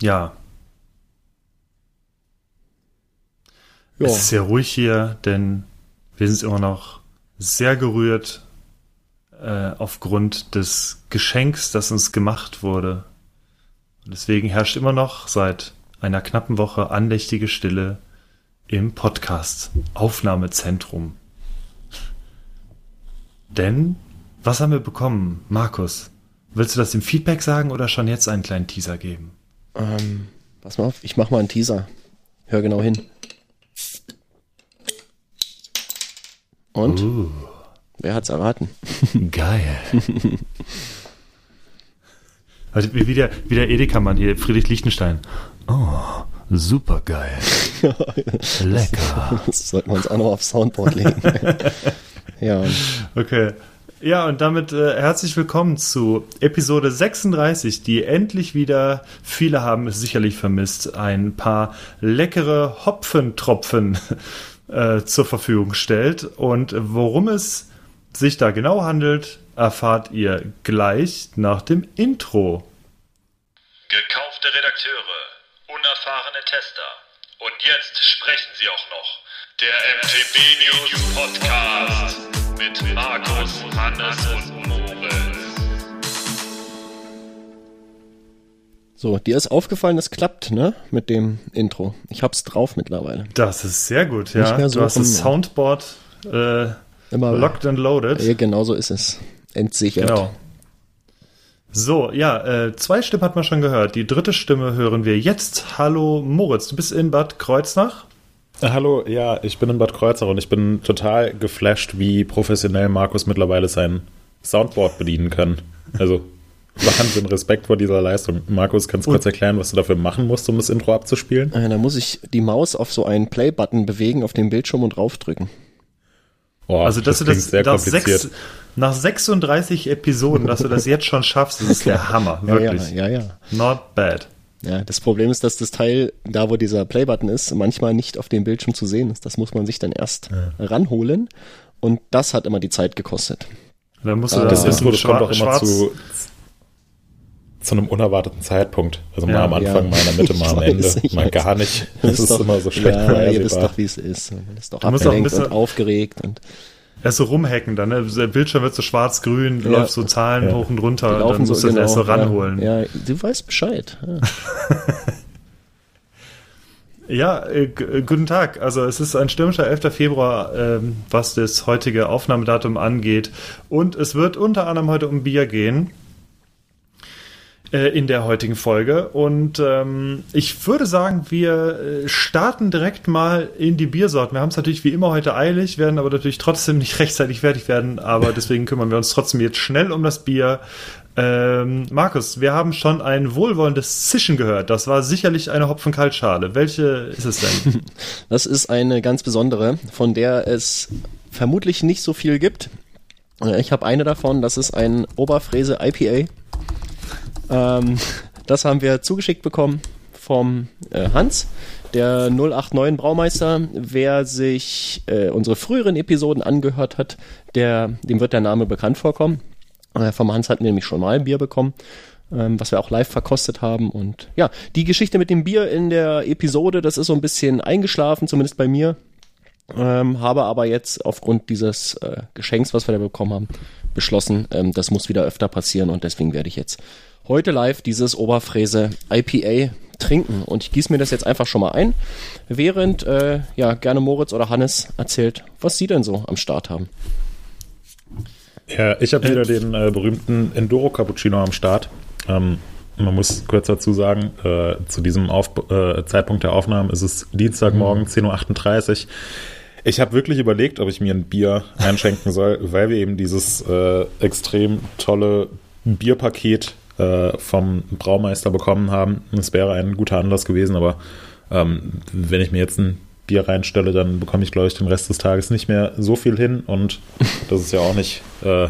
Ja. Jo. Es ist sehr ruhig hier, denn wir sind immer noch sehr gerührt äh, aufgrund des Geschenks, das uns gemacht wurde. Und deswegen herrscht immer noch seit einer knappen Woche andächtige Stille im Podcast Aufnahmezentrum. Denn, was haben wir bekommen, Markus? Willst du das im Feedback sagen oder schon jetzt einen kleinen Teaser geben? Ähm, pass mal auf, ich mach mal einen Teaser. Hör genau hin. Und? Uh. Wer hat's erraten? Geil. also wie der, wie der Edeka-Mann hier, Friedrich Lichtenstein. Oh, super geil. Lecker. Das sollten wir uns auch noch aufs Soundboard legen. ja. Okay. Ja, und damit äh, herzlich willkommen zu Episode 36, die endlich wieder, viele haben es sicherlich vermisst, ein paar leckere Hopfentropfen äh, zur Verfügung stellt. Und worum es sich da genau handelt, erfahrt ihr gleich nach dem Intro. Gekaufte Redakteure, unerfahrene Tester. Und jetzt sprechen sie auch noch. Der MTB News Podcast mit Markus, Hannes und Moritz. So, dir ist aufgefallen, es klappt, ne? Mit dem Intro. Ich hab's drauf mittlerweile. Das ist sehr gut, ja. So du hast das Soundboard äh, Immer, locked and loaded. Ja, genau so ist es. Entsichert. Genau. So, ja, äh, zwei Stimmen hat man schon gehört. Die dritte Stimme hören wir jetzt. Hallo Moritz, du bist in Bad Kreuznach? Äh, hallo, ja, ich bin in Bad Kreuznach und ich bin total geflasht, wie professionell Markus mittlerweile sein Soundboard bedienen kann. Also Wahnsinn, Respekt vor dieser Leistung. Markus, kannst du kurz erklären, was du dafür machen musst, um das Intro abzuspielen? Äh, da muss ich die Maus auf so einen Play-Button bewegen auf dem Bildschirm und raufdrücken. Oh, also, dass das du das sehr nach, sechs, nach 36 Episoden, dass du das jetzt schon schaffst, das ist der Hammer. Wirklich. Ja, ja, ja. Not bad. Ja, das Problem ist, dass das Teil, da wo dieser Play-Button ist, manchmal nicht auf dem Bildschirm zu sehen ist. Das muss man sich dann erst ja. ranholen. Und das hat immer die Zeit gekostet. Dann musst du ah, das, das Intro, das kommt auch immer zu, zu einem unerwarteten Zeitpunkt. Also mal ja, am Anfang, ja. mal in der Mitte, mal am Ende, mal gar nicht. Das, ist, doch, immer so schlecht ja, ihr wisst doch, wie es ist. Man ist doch abgelenkt und aufgeregt und erst so rumhacken dann, ne? Der Bildschirm wird so schwarz-grün, ja. läuft so Zahlen ja. hoch und runter, dann musst so, du genau, erst so ranholen. Ja, du weißt Bescheid. Ja, äh, äh, guten Tag. Also es ist ein stürmischer 11. Februar, ähm, was das heutige Aufnahmedatum angeht. Und es wird unter anderem heute um Bier gehen. Äh, in der heutigen Folge. Und ähm, ich würde sagen, wir äh, starten direkt mal in die Biersorten. Wir haben es natürlich wie immer heute eilig, werden aber natürlich trotzdem nicht rechtzeitig fertig werden. Aber deswegen kümmern wir uns trotzdem jetzt schnell um das Bier. Ähm, Markus, wir haben schon ein wohlwollendes Zischen gehört. Das war sicherlich eine Hopfenkaltschale. Welche ist es denn? Das ist eine ganz besondere, von der es vermutlich nicht so viel gibt. Äh, ich habe eine davon, das ist ein Oberfräse IPA. Ähm, das haben wir zugeschickt bekommen vom äh, Hans, der 089 Braumeister. Wer sich äh, unsere früheren Episoden angehört hat, der, dem wird der Name bekannt vorkommen. Äh, vom Hans hatten wir nämlich schon mal ein Bier bekommen, ähm, was wir auch live verkostet haben. Und ja, die Geschichte mit dem Bier in der Episode, das ist so ein bisschen eingeschlafen, zumindest bei mir. Ähm, habe aber jetzt aufgrund dieses äh, Geschenks, was wir da bekommen haben, beschlossen, ähm, das muss wieder öfter passieren und deswegen werde ich jetzt heute live dieses Oberfräse IPA trinken. Und ich gieße mir das jetzt einfach schon mal ein, während äh, ja gerne Moritz oder Hannes erzählt, was sie denn so am Start haben. Ja, ich habe wieder den äh, berühmten Enduro Cappuccino am Start. Ähm, man muss kurz dazu sagen, äh, zu diesem Auf äh, Zeitpunkt der Aufnahme ist es Dienstagmorgen, mhm. 10.38 Uhr. Ich habe wirklich überlegt, ob ich mir ein Bier einschenken soll, weil wir eben dieses äh, extrem tolle Bierpaket äh, vom Braumeister bekommen haben. Es wäre ein guter Anlass gewesen, aber ähm, wenn ich mir jetzt ein Bier reinstelle, dann bekomme ich, glaube ich, den Rest des Tages nicht mehr so viel hin und das ist ja auch nicht, äh,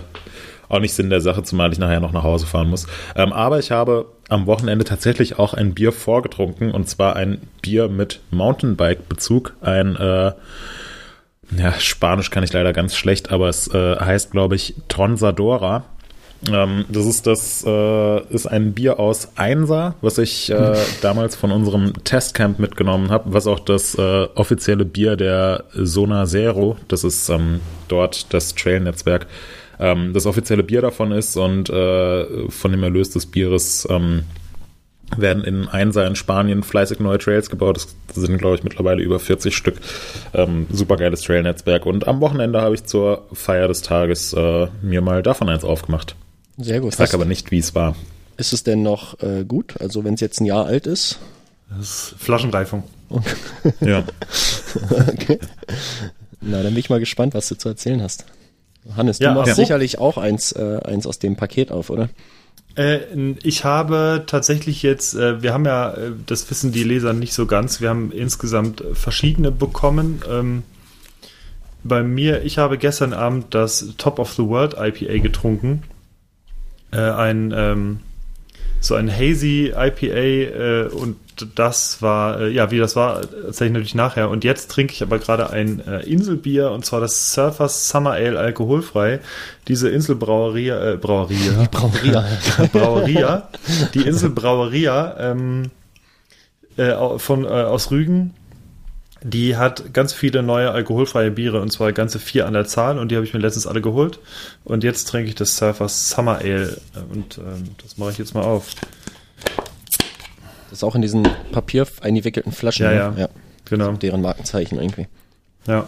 auch nicht Sinn der Sache, zumal ich nachher noch nach Hause fahren muss. Ähm, aber ich habe am Wochenende tatsächlich auch ein Bier vorgetrunken und zwar ein Bier mit Mountainbike-Bezug, ein äh, ja, Spanisch kann ich leider ganz schlecht, aber es äh, heißt, glaube ich, Tronsadora. Ähm, das ist das äh, ist ein Bier aus Einser, was ich äh, damals von unserem Testcamp mitgenommen habe, was auch das äh, offizielle Bier der Sona Zero, das ist ähm, dort das Trail-Netzwerk, ähm, das offizielle Bier davon ist und äh, von dem Erlös des Bieres ähm, werden in Einser in Spanien fleißig neue Trails gebaut. Das sind, glaube ich, mittlerweile über 40 Stück. Ähm, supergeiles Trail-Netzwerk. Und am Wochenende habe ich zur Feier des Tages äh, mir mal davon eins aufgemacht. Sehr gut. Ich sag aber nicht, wie es war. Ist es denn noch äh, gut? Also wenn es jetzt ein Jahr alt ist? Das ist Flaschenreifung. Ja. okay. Na, dann bin ich mal gespannt, was du zu erzählen hast. Hannes, du Ja, machst ja. sicherlich auch eins, äh, eins aus dem Paket auf, oder? Äh, ich habe tatsächlich jetzt, äh, wir haben ja, äh, das wissen die Leser nicht so ganz, wir haben insgesamt verschiedene bekommen. Ähm, bei mir, ich habe gestern Abend das Top of the World IPA getrunken. Äh, ein, ähm, so ein Hazy IPA äh, und das war, äh, ja, wie das war, erzähle ich natürlich nachher. Und jetzt trinke ich aber gerade ein äh, Inselbier und zwar das Surfers Summer Ale alkoholfrei. Diese Inselbraueria, äh, Braueria, Braueria. Braueria, die Insel Braueria ähm, äh, von, äh, aus Rügen, die hat ganz viele neue alkoholfreie Biere und zwar ganze vier an der Zahl und die habe ich mir letztens alle geholt. Und jetzt trinke ich das Surfers Summer Ale und ähm, das mache ich jetzt mal auf. Das ist auch in diesen Papier eingewickelten Flaschen. Ja, ne? ja. ja. Genau. Deren Markenzeichen irgendwie. Ja.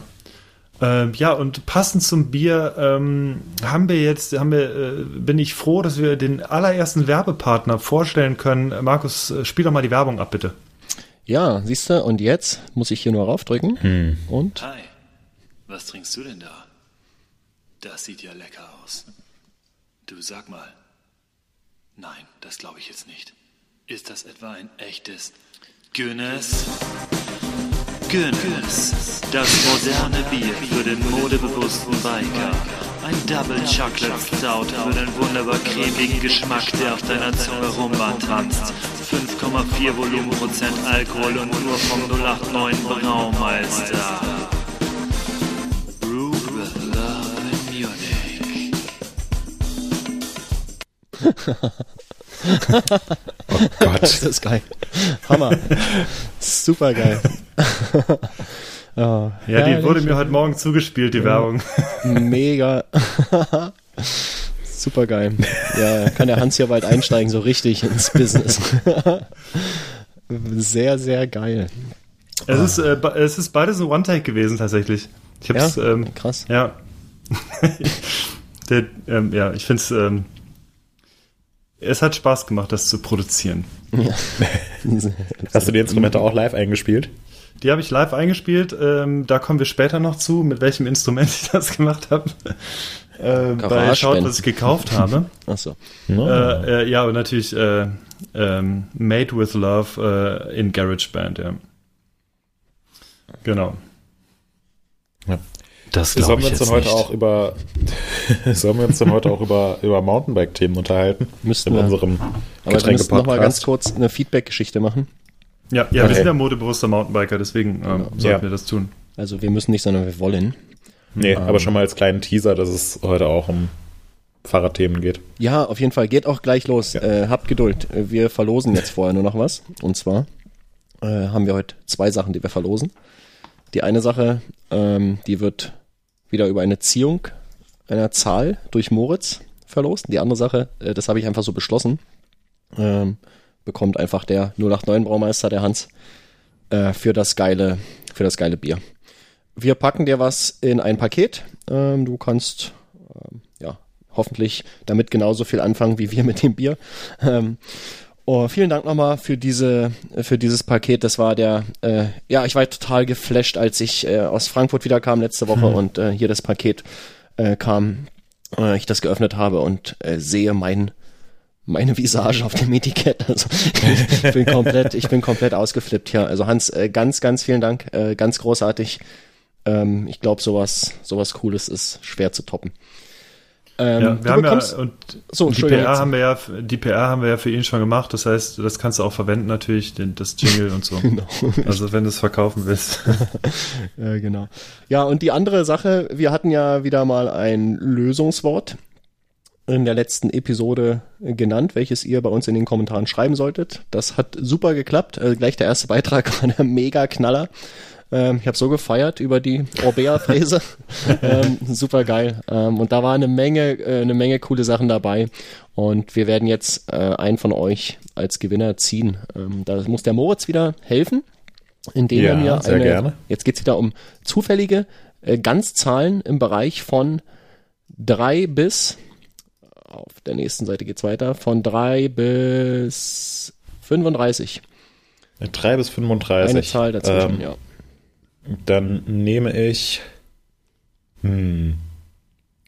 Ähm, ja, und passend zum Bier ähm, haben wir jetzt, haben wir, äh, bin ich froh, dass wir den allerersten Werbepartner vorstellen können. Äh, Markus, äh, spiel doch mal die Werbung ab, bitte. Ja, siehst du, und jetzt muss ich hier nur raufdrücken. Hm. Und Hi, was trinkst du denn da? Das sieht ja lecker aus. Du sag mal. Nein, das glaube ich jetzt nicht. Ist das etwa ein echtes Guinness? Guinness, das moderne Bier für den modebewussten Biker. Ein Double Chocolate Stout für den wunderbar cremigen Geschmack, der auf deiner Zunge rumtanzt. 5,4 Volumenprozent Alkohol und nur vom 089 Braumeister. Brewed with love in Munich. Gott. das ist geil. Hammer. Super geil. oh, Ja, die wurde mir heute Morgen zugespielt, die Werbung. mega. Super geil. Ja, kann der Hans hier bald einsteigen, so richtig ins Business. sehr, sehr geil. Es ist, äh, es ist beides ein One-Take gewesen, tatsächlich. Ich hab's, Ja? ähm, Krass. Ja. Der, ähm, ja, ich finde es, ähm, es hat Spaß gemacht, das zu produzieren. Hast du die Instrumente auch live eingespielt? Die habe ich live eingespielt. Ähm, da kommen wir später noch zu, mit welchem Instrument ich das gemacht habe. Äh, bei. Schaut, was ich gekauft habe. Achso. äh, äh, ja, und natürlich äh, ähm, Made with Love äh, in GarageBand, ja. Genau. Das Sollen glaube wir jetzt dann heute nicht. auch über sollen wir uns dann heute auch über, über Mountainbike-Themen unterhalten? Müssten in wir. unserem Aber wir müssen noch mal ganz kurz eine Feedback-Geschichte machen. Ja, ja Okay. wir sind ja modebewusster Mountainbiker, deswegen ähm, sollten Ja. wir das tun. Also wir müssen nicht, sondern wir wollen. Nee, aber schon mal als kleinen Teaser, dass es heute auch um Fahrradthemen geht. Ja, auf jeden Fall. Geht auch gleich los. Ja. Äh, habt Geduld. Äh, Wir verlosen jetzt vorher nur noch was. Und zwar äh, haben wir heute zwei Sachen, die wir verlosen. Die eine Sache, ähm, die wird wieder über eine Ziehung einer Zahl durch Moritz verlost. Die andere Sache, äh, das habe ich einfach so beschlossen, ähm, bekommt einfach der 089 Braumeister, der Hans, äh, für das geile, für das geile Bier. Wir packen dir was in ein Paket. Ähm, du kannst ähm, ja hoffentlich damit genauso viel anfangen wie wir mit dem Bier. Ähm, oh, vielen Dank nochmal für diese für dieses Paket. Das war der äh, ja ich war total geflasht, als ich äh, aus Frankfurt wieder kam letzte Woche und äh, hier das Paket äh, kam, äh, ich das geöffnet habe und äh, sehe mein meine Visage auf dem Etikett. Also ich bin komplett, ich bin komplett ausgeflippt hier. Also Hans, äh, ganz, ganz vielen Dank, äh, ganz großartig. Ähm, ich glaube, sowas, sowas Cooles ist schwer zu toppen. Ähm, Ja, wir haben ja, und So, die PR haben wir ja, die PR haben wir ja für ihn schon gemacht. Das heißt, das kannst du auch verwenden natürlich, den, das Jingle und so. Genau. Also wenn du es verkaufen willst. Ja, genau. Ja, und die andere Sache, wir hatten ja wieder mal ein Lösungswort in der letzten Episode genannt, welches ihr bei uns in den Kommentaren schreiben solltet. Das hat super geklappt. Äh, gleich der erste Beitrag war der mega Knaller. Ähm, ich habe so gefeiert über die Orbea-Fräse. ähm, super geil. Ähm, und da war eine Menge, äh, eine Menge coole Sachen dabei. Und wir werden jetzt äh, einen von euch als Gewinner ziehen. Ähm, da muss der Moritz wieder helfen, indem Ja, er mir sehr eine. gerne. Jetzt geht's wieder um zufällige äh, Ganzzahlen im Bereich von drei bis auf der nächsten Seite geht's weiter von drei bis 35. 3 bis 35. Eine Zahl dazwischen, Ähm, ja. Dann nehme ich. Hm.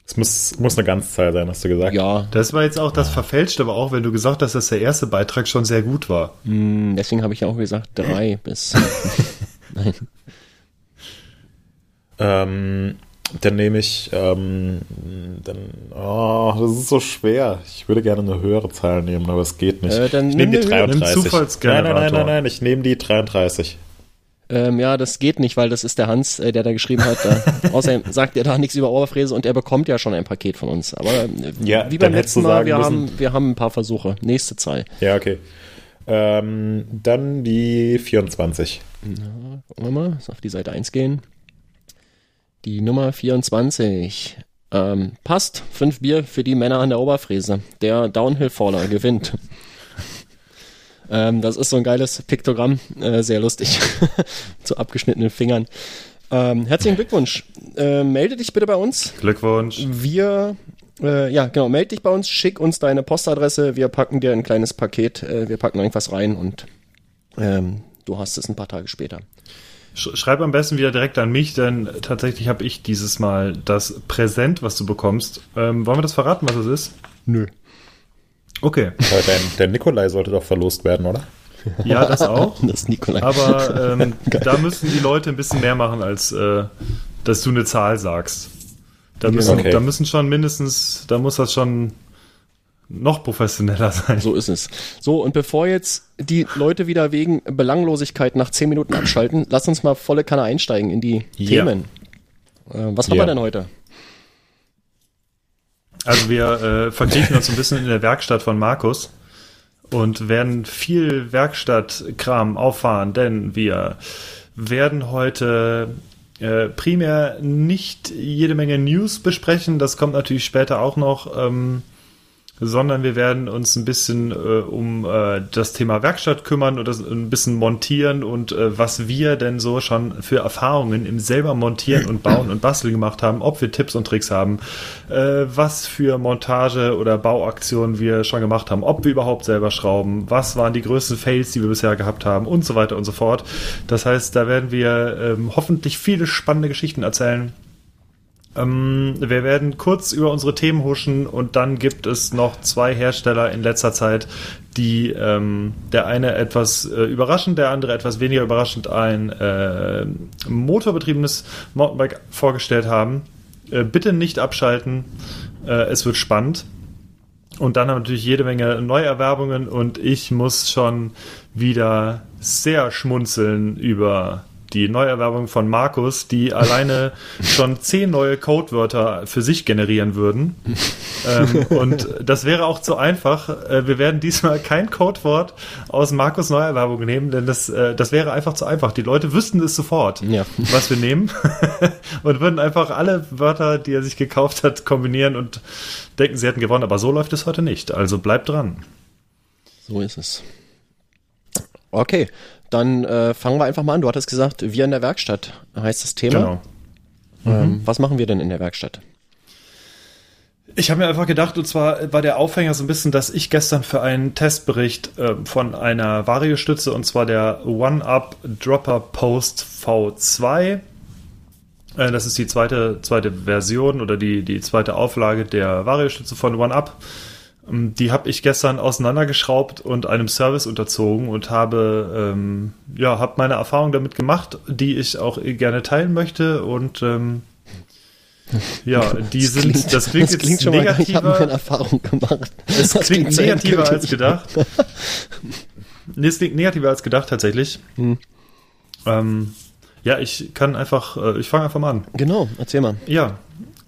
Es muss, muss eine Ganzzahl sein, hast du gesagt. Ja, Das war jetzt auch das Verfälschte, aber auch wenn du gesagt hast, dass der erste Beitrag schon sehr gut war. mh, deswegen habe ich ja auch gesagt drei bis. Nein. Ähm, dann nehme ich. Ähm, dann. Oh, das ist so schwer. Ich würde gerne eine höhere Zahl nehmen, aber es geht nicht. Äh, dann ich nehme die eine höhere. 33. Nimm nein, nein, nein, nein, nein. Ich nehme die 33. Ähm, ja, das geht nicht, weil das ist der Hans, äh, der da geschrieben hat. Da. Außerdem sagt er da nichts über Oberfräse und er bekommt ja schon ein Paket von uns. Aber äh, Ja, wie beim letzten Mal, wir müssen- haben, wir haben ein paar Versuche. Nächste Zahl. Ja, okay. Ähm, dann die 24. Gucken wir mal, auf die Seite 1 gehen. Die Nummer 24. Ähm, passt. Fünf Bier für die Männer an der Oberfräse. Der Downhill-Faller gewinnt. ähm, das ist so ein geiles Piktogramm. Äh, sehr lustig. Zu abgeschnittenen Fingern. Ähm, herzlichen Glückwunsch. Äh, melde dich bitte bei uns. Glückwunsch. Wir, äh, ja, genau, melde dich bei uns, schick uns deine Postadresse, wir packen dir ein kleines Paket, äh, wir packen irgendwas rein und ähm, du hast es ein paar Tage später. Sch schreib am besten wieder direkt an mich, denn tatsächlich habe ich dieses Mal das Präsent, was du bekommst. Ähm, wollen wir das verraten, was es ist? Nö. Okay. Aber dein, der Nikolai sollte doch verlost werden, oder? Ja, das auch. Das ist Nikolai. Aber ähm, da müssen die Leute ein bisschen mehr machen, als äh, dass du eine Zahl sagst. Da müssen, Okay. da müssen schon mindestens, da muss das schon noch professioneller sein. So ist es. So, und bevor jetzt die Leute wieder wegen Belanglosigkeit nach 10 Minuten abschalten, lass uns mal volle Kanne einsteigen in die Ja. Themen. Äh, was haben Ja. wir denn heute? Also wir äh, verkriechen uns ein bisschen in der Werkstatt von Markus und werden viel Werkstattkram auffahren, denn wir werden heute äh, primär nicht jede Menge News besprechen, das kommt natürlich später auch noch, ähm, sondern wir werden uns ein bisschen äh, um äh, das Thema Werkstatt kümmern und das ein bisschen montieren und äh, was wir denn so schon für Erfahrungen im selber montieren und bauen und basteln gemacht haben, ob wir Tipps und Tricks haben, äh, was für Montage oder Bauaktionen wir schon gemacht haben, ob wir überhaupt selber schrauben, was waren die größten Fails, die wir bisher gehabt haben und so weiter und so fort. Das heißt, da werden wir ähm, hoffentlich viele spannende Geschichten erzählen. Ähm, wir werden kurz über unsere Themen huschen und dann gibt es noch zwei Hersteller in letzter Zeit, die ähm, der eine etwas äh, überraschend, der andere etwas weniger überraschend ein äh, motorbetriebenes Mountainbike vorgestellt haben. Äh, bitte nicht abschalten, äh, es wird spannend. Und dann haben wir natürlich jede Menge Neuerwerbungen und ich muss schon wieder sehr schmunzeln über die Neuerwerbung von Markus, die alleine schon zehn neue Codewörter für sich generieren würden. ähm, und das wäre auch zu einfach. Äh, wir werden diesmal kein Codewort aus Markus Neuerwerbung nehmen, denn das, äh, das wäre einfach zu einfach. Die Leute wüssten es sofort, Ja. was wir nehmen und würden einfach alle Wörter, die er sich gekauft hat, kombinieren und denken, sie hätten gewonnen. Aber so läuft es heute nicht. Also bleibt dran. So ist es. Okay, dann äh, fangen wir einfach mal an. Du hattest gesagt, wir in der Werkstatt heißt das Thema. Genau. Ähm, was machen wir denn in der Werkstatt? Ich habe mir einfach gedacht, und zwar war der Aufhänger so ein bisschen, dass ich gestern für einen Testbericht äh, von einer Variostütze, und zwar der One-Up Dropper Post V2, äh, das ist die zweite, zweite Version oder die, die zweite Auflage der Variostütze von One-Up, die habe ich gestern auseinandergeschraubt und einem Service unterzogen und habe, ähm, ja, habe meine Erfahrung damit gemacht, die ich auch gerne teilen möchte und ähm, ja, die sind, das klingt, jetzt schon mal, ich negativer. habe meine Erfahrung gemacht. Es Das klingt sehr negativer als gedacht. nee, es klingt negativer als gedacht tatsächlich. Hm. Ähm, ja, ich kann einfach, äh, ich fange einfach mal an. Genau, erzähl mal. Ja,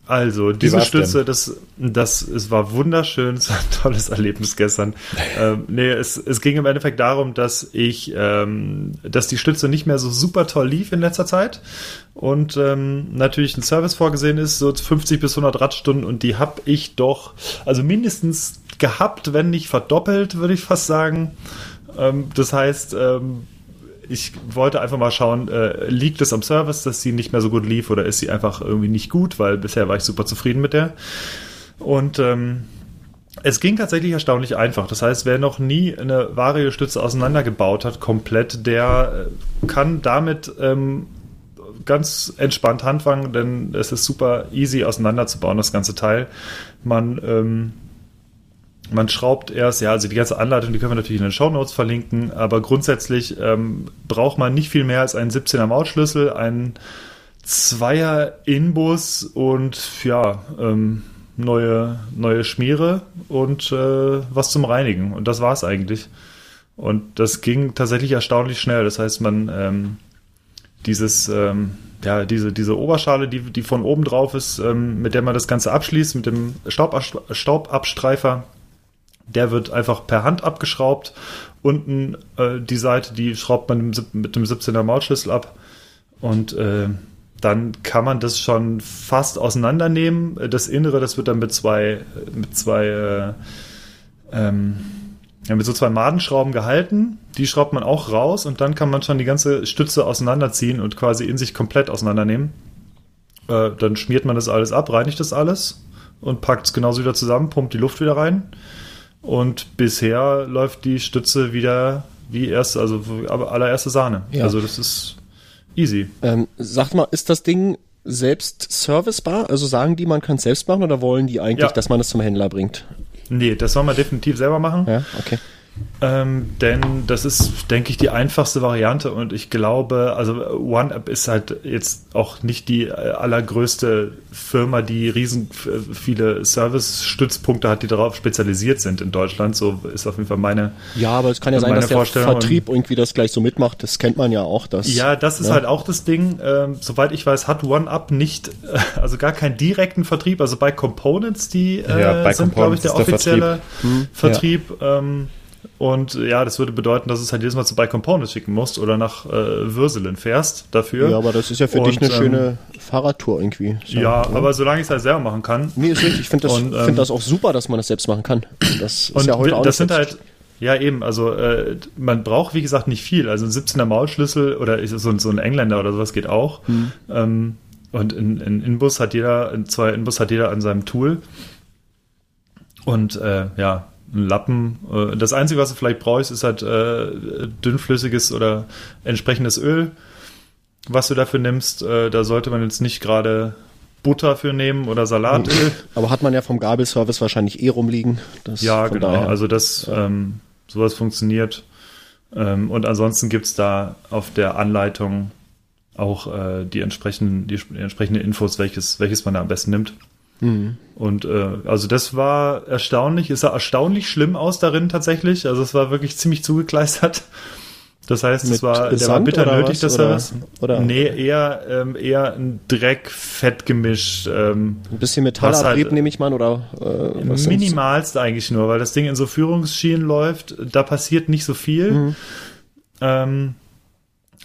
Also, diese Stütze, das, das, es war wunderschön, es war ein tolles Erlebnis gestern. ähm, nee, es, es ging im Endeffekt darum, dass ich, ähm, dass die Stütze nicht mehr so super toll lief in letzter Zeit und ähm, natürlich ein Service vorgesehen ist, so 50 bis 100 Radstunden und die habe ich doch, also mindestens gehabt, wenn nicht verdoppelt, würde ich fast sagen. Ähm, das heißt, ähm, ich wollte einfach mal schauen, äh, liegt es am Service, dass sie nicht mehr so gut lief oder ist sie einfach irgendwie nicht gut, weil bisher war ich super zufrieden mit der. Und ähm, es ging tatsächlich erstaunlich einfach. Das heißt, wer noch nie eine Vario-Stütze auseinandergebaut hat, komplett, der äh, kann damit ähm, ganz entspannt handfangen, denn es ist super easy auseinanderzubauen, das ganze Teil. Man ähm, man schraubt erst, ja, also die ganze Anleitung, die können wir natürlich in den Show Notes verlinken, aber grundsätzlich ähm, braucht man nicht viel mehr als einen 17er Mautschlüssel, einen Zweier Inbus und ja, ähm, neue, neue Schmiere und äh, was zum Reinigen. Und das war's eigentlich. Und das ging tatsächlich erstaunlich schnell. Das heißt, man ähm, dieses, ähm, ja, diese, diese Oberschale, die, die von oben drauf ist, ähm, mit der man das Ganze abschließt, mit dem Staubabstre- Staubabstreifer, der wird einfach per Hand abgeschraubt. Unten äh, die Seite, die schraubt man mit dem sieb- mit dem 17er Mautschlüssel ab. Und äh, dann kann man das schon fast auseinandernehmen. Das Innere, das wird dann mit zwei, mit zwei, äh, ähm, ja, mit so zwei Madenschrauben gehalten. Die schraubt man auch raus und dann kann man schon die ganze Stütze auseinanderziehen und quasi in sich komplett auseinandernehmen. Äh, dann schmiert man das alles ab, reinigt das alles und packt es genauso wieder zusammen, pumpt die Luft wieder rein. Und bisher läuft die Stütze wieder wie erst, also aber allererste Sahne. Ja. Also das ist easy. Ähm, sag mal, ist das Ding selbst servicebar? Also sagen die, man kann es selbst machen oder wollen die eigentlich, Ja. dass man es zum Händler bringt? Nee, das soll man definitiv selber machen. Ja, okay. Ähm, denn das ist, denke ich, die einfachste Variante und ich glaube, also OneUp ist halt jetzt auch nicht die äh, allergrößte Firma, die riesen viele Service-Stützpunkte hat, die darauf spezialisiert sind in Deutschland. So ist auf jeden Fall meine. Ja, aber es kann ja sein, dass der Vertrieb irgendwie das gleich so mitmacht. Das kennt man ja auch. Das, Ja, das ist ne? halt auch das Ding. Ähm, soweit ich weiß, hat OneUp nicht, also gar keinen direkten Vertrieb. Also bei Components, die äh, Ja, bei sind, glaube ich, der ist der offizielle Hm, Vertrieb. ähm, und ja, das würde bedeuten, dass es halt jedes Mal zu bei Components schicken musst oder nach äh, Würselen fährst dafür. Ja, aber das ist ja für Und, dich eine ähm, schöne Fahrradtour irgendwie. So, Ja, ne? aber solange ich es halt selber machen kann. Nee, ist richtig. Ich finde das, Und, ähm, find das auch super, dass man das selbst machen kann. Das ist Und ja heute auch das sind halt, ja eben, also äh, man braucht wie gesagt nicht viel. Also ein 17er Maulschlüssel oder so, ein- so ein Engländer oder sowas geht auch. Mhm. Ähm, und in, in Inbus hat jeder, in zwei Inbus hat jeder an seinem Tool. Und äh, ja, ein Lappen. Äh, das Einzige, was du vielleicht brauchst, ist halt äh, dünnflüssiges oder entsprechendes Öl, was du dafür nimmst. Äh, da sollte man jetzt nicht gerade Butter für nehmen oder Salatöl. Aber hat man ja vom Gabelservice wahrscheinlich eh rumliegen. Das, Ja, genau. daher- Also das, ähm, sowas funktioniert. Ähm, und ansonsten gibt's da auf der Anleitung auch äh, die, entsprechenden, die, die entsprechenden Infos, welches, welches man da am besten nimmt. Mhm. Und äh, also das war erstaunlich, es sah erstaunlich schlimm aus darin tatsächlich. Also es war wirklich ziemlich zugekleistert. Das heißt, es war, der war bitter nötig, was? der Oder- Service. oder- nee, eher, ähm, eher ein Dreck, Fettgemisch. Ähm, Ein bisschen Metallabrieb halt- nehme ich mal oder äh, was? Minimalst eigentlich nur, weil das Ding in so Führungsschienen läuft, da passiert nicht so viel. Mhm. Ähm,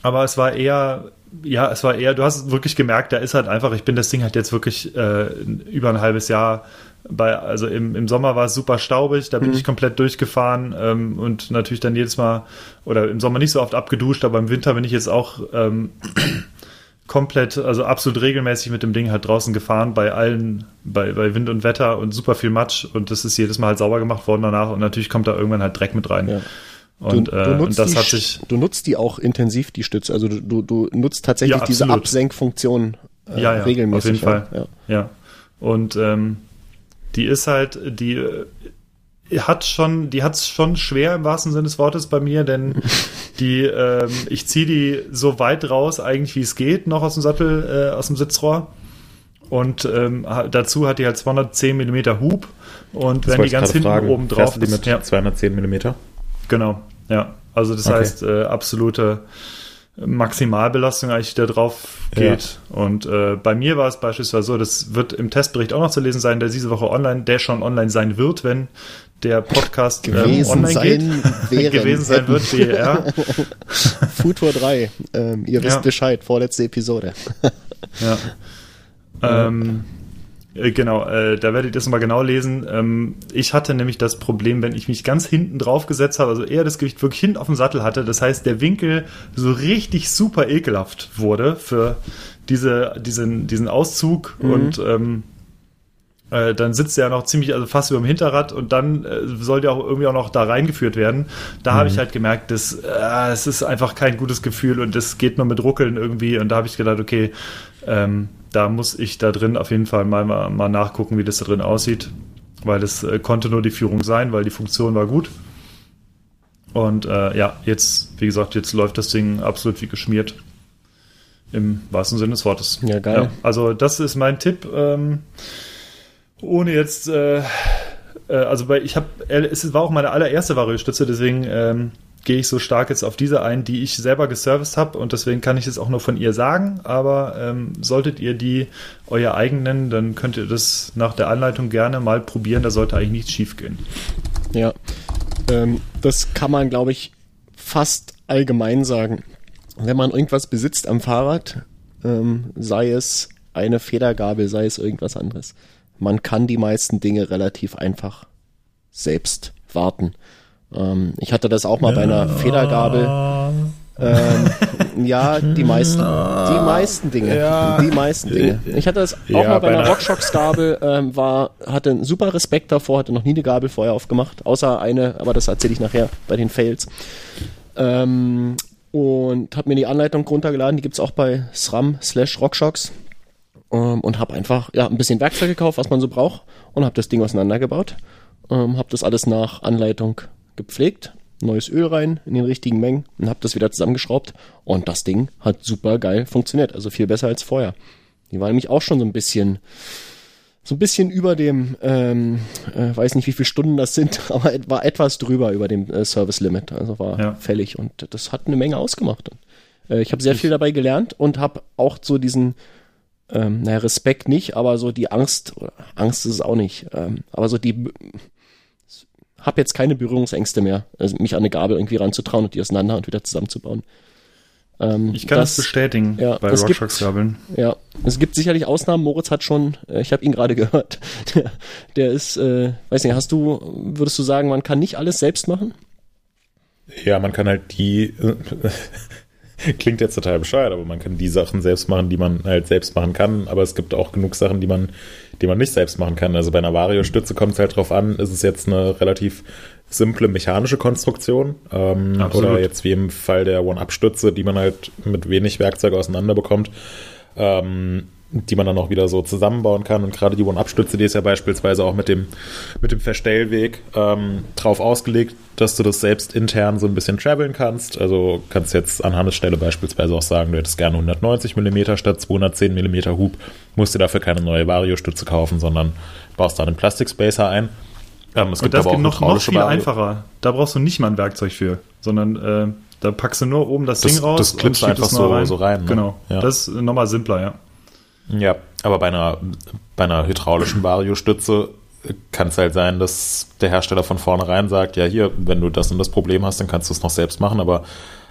aber es war eher, ja, es war eher, du hast wirklich gemerkt, da ist halt einfach, ich bin das Ding halt jetzt wirklich äh, über ein halbes Jahr bei, also im, im Sommer war es super staubig, da bin Mhm. ich komplett durchgefahren ähm, und natürlich dann jedes Mal, oder im Sommer nicht so oft abgeduscht, aber im Winter bin ich jetzt auch ähm, komplett, also absolut regelmäßig mit dem Ding halt draußen gefahren, bei allen, bei, bei Wind und Wetter und super viel Matsch und das ist jedes Mal halt sauber gemacht worden danach und natürlich kommt da irgendwann halt Dreck mit rein. Ja. Und, du, äh, du, und nutzt das die, hat sich, du nutzt die auch intensiv, die Stütze. Also du, du, du nutzt tatsächlich Ja, diese. Absenkfunktion äh, ja, ja, regelmäßig. auf jeden Fall. Ja. Ja. Und ähm, die ist halt, die äh, hat schon, die hat's schon schwer im wahrsten Sinne des Wortes bei mir, denn die, ähm, ich ziehe die so weit raus, eigentlich wie es geht, noch aus dem Sattel, äh, aus dem Sitzrohr. Und ähm, dazu hat die halt 210 Millimeter Hub. Und Das wenn die ganz hinten fragen. oben drauf du die mit ja, 210 Millimeter? Genau, ja. Also das Okay. heißt, äh, absolute Maximalbelastung eigentlich da drauf geht. Und äh, bei mir war es beispielsweise so, das wird im Testbericht auch noch zu lesen sein, der diese Woche online, der schon online sein wird, wenn der Podcast ähm, online sein geht. gewesen sein wird, BR. Futur 3, ähm, ihr wisst Ja. Bescheid, vorletzte Episode. Ja. Ähm, äh, genau, äh, da werdet ihr das mal genau lesen. Ähm, ich hatte nämlich das Problem, wenn ich mich ganz hinten drauf gesetzt habe, also eher das Gewicht wirklich hinten auf dem Sattel hatte, das heißt, der Winkel so richtig super ekelhaft wurde für diese, diesen, diesen Auszug und ähm, äh, dann sitzt er ja noch ziemlich, also fast über dem Hinterrad und dann äh, soll der auch irgendwie auch noch da reingeführt werden. Da habe ich halt gemerkt, dass äh, es ist einfach kein gutes Gefühl und es geht nur mit Ruckeln irgendwie und da habe ich gedacht, okay, ähm, da muss ich da drin auf jeden Fall mal, mal, mal nachgucken, wie das da drin aussieht, weil es äh, konnte nur die Führung sein, weil die Funktion war gut. Und äh, ja, jetzt, wie gesagt, jetzt läuft das Ding absolut wie geschmiert. Im wahrsten Sinne des Wortes. Ja, geil. also das ist mein Tipp. Ähm, ohne jetzt, äh, äh, also bei, ich habe, es war auch meine allererste Variostütze, deswegen ähm, gehe ich so stark jetzt auf diese ein, die ich selber geserviced habe und deswegen kann ich es auch nur von ihr sagen. Aber ähm, solltet ihr die euer eigen nennen, dann könnt ihr das nach der Anleitung gerne mal probieren. Da sollte eigentlich nichts schief gehen. Ja, ähm, das kann man, glaube ich, fast allgemein sagen. Wenn man irgendwas besitzt am Fahrrad, ähm, sei es eine Federgabel, sei es irgendwas anderes, man kann die meisten Dinge relativ einfach selbst warten. Ähm, ich hatte das auch mal bei einer Federgabel. Ähm, ja, die meisten, die meisten Dinge, die meisten Dinge. Ich hatte das auch Ja, mal bei bei einer RockShox-Gabel, ähm, war, hatte einen super Respekt davor, hatte noch nie eine Gabel vorher aufgemacht, außer eine, aber das erzähle ich nachher bei den Fails. Ähm, und habe mir die Anleitung runtergeladen, die gibt's auch bei SRAM slash RockShox ähm, und habe einfach ja, ein bisschen Werkzeug gekauft, was man so braucht und habe das Ding auseinandergebaut. Ähm, habe das alles nach Anleitung gepflegt, neues Öl rein in den richtigen Mengen und habe das wieder zusammengeschraubt und das Ding hat super geil funktioniert, also viel besser als vorher. Die war nämlich auch schon so ein bisschen so ein bisschen über dem, ähm, äh, weiß nicht wie viele Stunden das sind, aber war etwas drüber über dem äh, Service Limit, also war Ja. fällig und das hat eine Menge ausgemacht. Äh, ich habe sehr viel dabei gelernt und habe auch so diesen ähm, naja, Respekt nicht, aber so die Angst, Angst ist es auch nicht, ähm, aber so die, habe jetzt keine Berührungsängste mehr, also mich an eine Gabel irgendwie ranzutrauen und die auseinander und wieder zusammenzubauen. Ähm, Ich kann das, bestätigen ja, bei es gibt- RockShox-Gabeln. ja, es gibt sicherlich Ausnahmen. Moritz hat schon, äh, ich habe ihn gerade gehört, der, der ist, äh, weiß nicht, hast du, würdest du sagen, man kann nicht alles selbst machen? Ja, man kann halt die, klingt jetzt total bescheuert, aber man kann die Sachen selbst machen, die man halt selbst machen kann, aber es gibt auch genug Sachen, die man, die man nicht selbst machen kann. Also bei einer Vario-Stütze kommt es halt drauf an, ist es jetzt eine relativ simple mechanische Konstruktion ähm, Absolut. oder jetzt wie im Fall der One-Up-Stütze, die man halt mit wenig Werkzeug auseinander bekommt. Ähm, die man dann auch wieder so zusammenbauen kann. Und gerade die One-Up-Stütze, die ist ja beispielsweise auch mit dem, mit dem Verstellweg ähm, drauf ausgelegt, dass du das selbst intern so ein bisschen traveln kannst. Also kannst jetzt an Hannes Stelle beispielsweise auch sagen, du hättest gerne 190 mm statt 210 mm Hub, musst dir dafür keine neue Vario-Stütze kaufen, sondern baust da einen Plastikspacer ein. Ähm, es Und das aber geht noch, noch viel Vario- einfacher. Da brauchst du nicht mal ein Werkzeug für, sondern äh, da packst du nur oben das, Das- Ding raus. das du schiebst einfach es so- so rein, ne? Genau. Ja. Das ist nochmal simpler, ja. Ja, aber bei einer, bei einer hydraulischen Vario-Stütze kann es halt sein, dass der Hersteller von vornherein sagt, ja hier, wenn du das und das Problem hast, dann kannst du es noch selbst machen, aber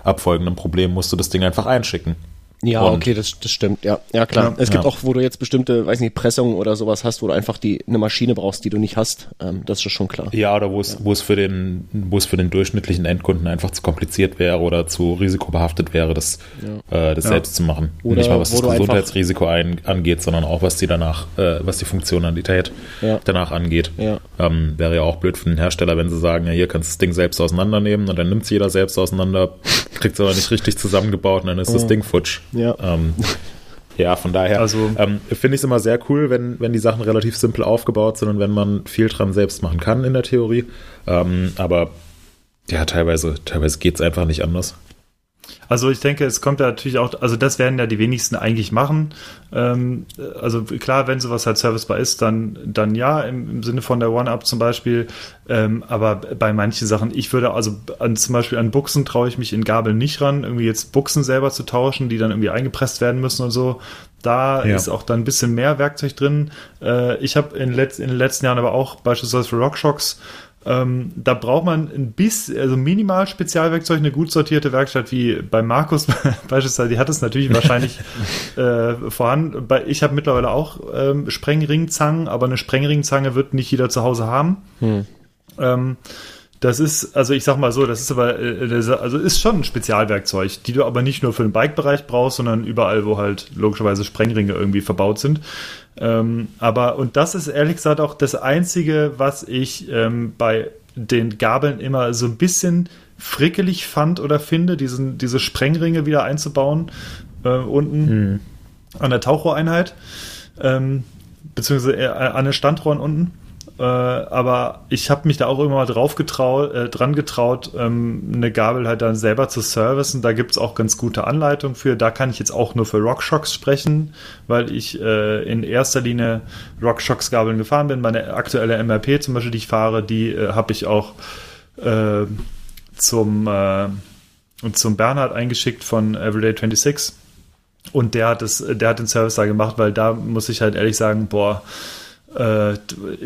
ab folgendem Problem musst du das Ding einfach einschicken. Ja, Und- okay, das, das stimmt, ja. Ja, klar. Ja, es gibt ja. auch, wo du jetzt bestimmte, weiß nicht, Pressungen oder sowas hast, wo du einfach die, eine Maschine brauchst, die du nicht hast. Ähm, das ist schon klar. Ja, oder wo es, wo es für den, wo es für den durchschnittlichen Endkunden einfach zu kompliziert wäre oder zu risikobehaftet wäre, das, äh, das Ja. selbst zu machen. Oder Nicht mal was das Gesundheitsrisiko ein, angeht, sondern auch was die danach, äh, was die Funktionalität Ja. danach angeht. Ja. Ähm, wäre ja auch blöd für den Hersteller, wenn sie sagen, ja, hier kannst du das Ding selbst auseinandernehmen und dann nimmt es jeder selbst auseinander, kriegt es aber nicht richtig zusammengebaut und dann ist das Ding futsch. Ja. Ähm, ja, von daher Also- ähm, finde ich es immer sehr cool, wenn, wenn die Sachen relativ simpel aufgebaut sind und wenn man viel dran selbst machen kann in der Theorie. Ähm, aber ja, teilweise, teilweise geht es einfach nicht anders. Also ich denke, es kommt ja natürlich auch, also das werden ja die wenigsten eigentlich machen. Ähm, also klar, wenn sowas halt servicebar ist, dann, dann ja, im, im Sinne von der One-Up zum Beispiel. Ähm, aber bei manchen Sachen, ich würde also an, zum Beispiel an Buchsen traue ich mich in Gabeln nicht ran, irgendwie jetzt Buchsen selber zu tauschen, die dann irgendwie eingepresst werden müssen und so. Da Ja. ist auch dann ein bisschen mehr Werkzeug drin. Äh, ich habe in, letz in den letzten Jahren aber auch beispielsweise für RockShox ähm, da braucht man ein bisschen, also minimal Spezialwerkzeug, eine gut sortierte Werkstatt wie bei Markus beispielsweise, die hat es natürlich wahrscheinlich äh, vorhanden. Ich habe mittlerweile auch ähm, Sprengringzangen, aber eine Sprengringzange wird nicht jeder zu Hause haben. Ähm, das ist, also ich sag mal so, das ist aber, äh, das, also ist schon ein Spezialwerkzeug, die du aber nicht nur für den Bike-Bereich brauchst, sondern überall, wo halt logischerweise Sprengringe irgendwie verbaut sind. Ähm, aber, und das ist ehrlich gesagt auch das Einzige, was ich ähm, bei den Gabeln immer so ein bisschen frickelig fand oder finde, diesen, diese Sprengringe wieder einzubauen, äh, unten an der Tauchrohreinheit, ähm, beziehungsweise eher an den Standrohren unten. Äh, aber ich habe mich da auch immer mal drauf getraut, äh, dran getraut, ähm, eine Gabel halt dann selber zu servicen. Da gibt's auch ganz gute Anleitungen für. Da kann ich jetzt auch nur für RockShox sprechen, weil ich äh, in erster Linie RockShox-Gabeln gefahren bin. Meine aktuelle MRP zum Beispiel, die ich fahre, die äh, habe ich auch äh, zum, äh, zum Bernhard eingeschickt von Everyday 26. Und der hat es, der hat den Service da gemacht, weil da muss ich halt ehrlich sagen, boah, äh,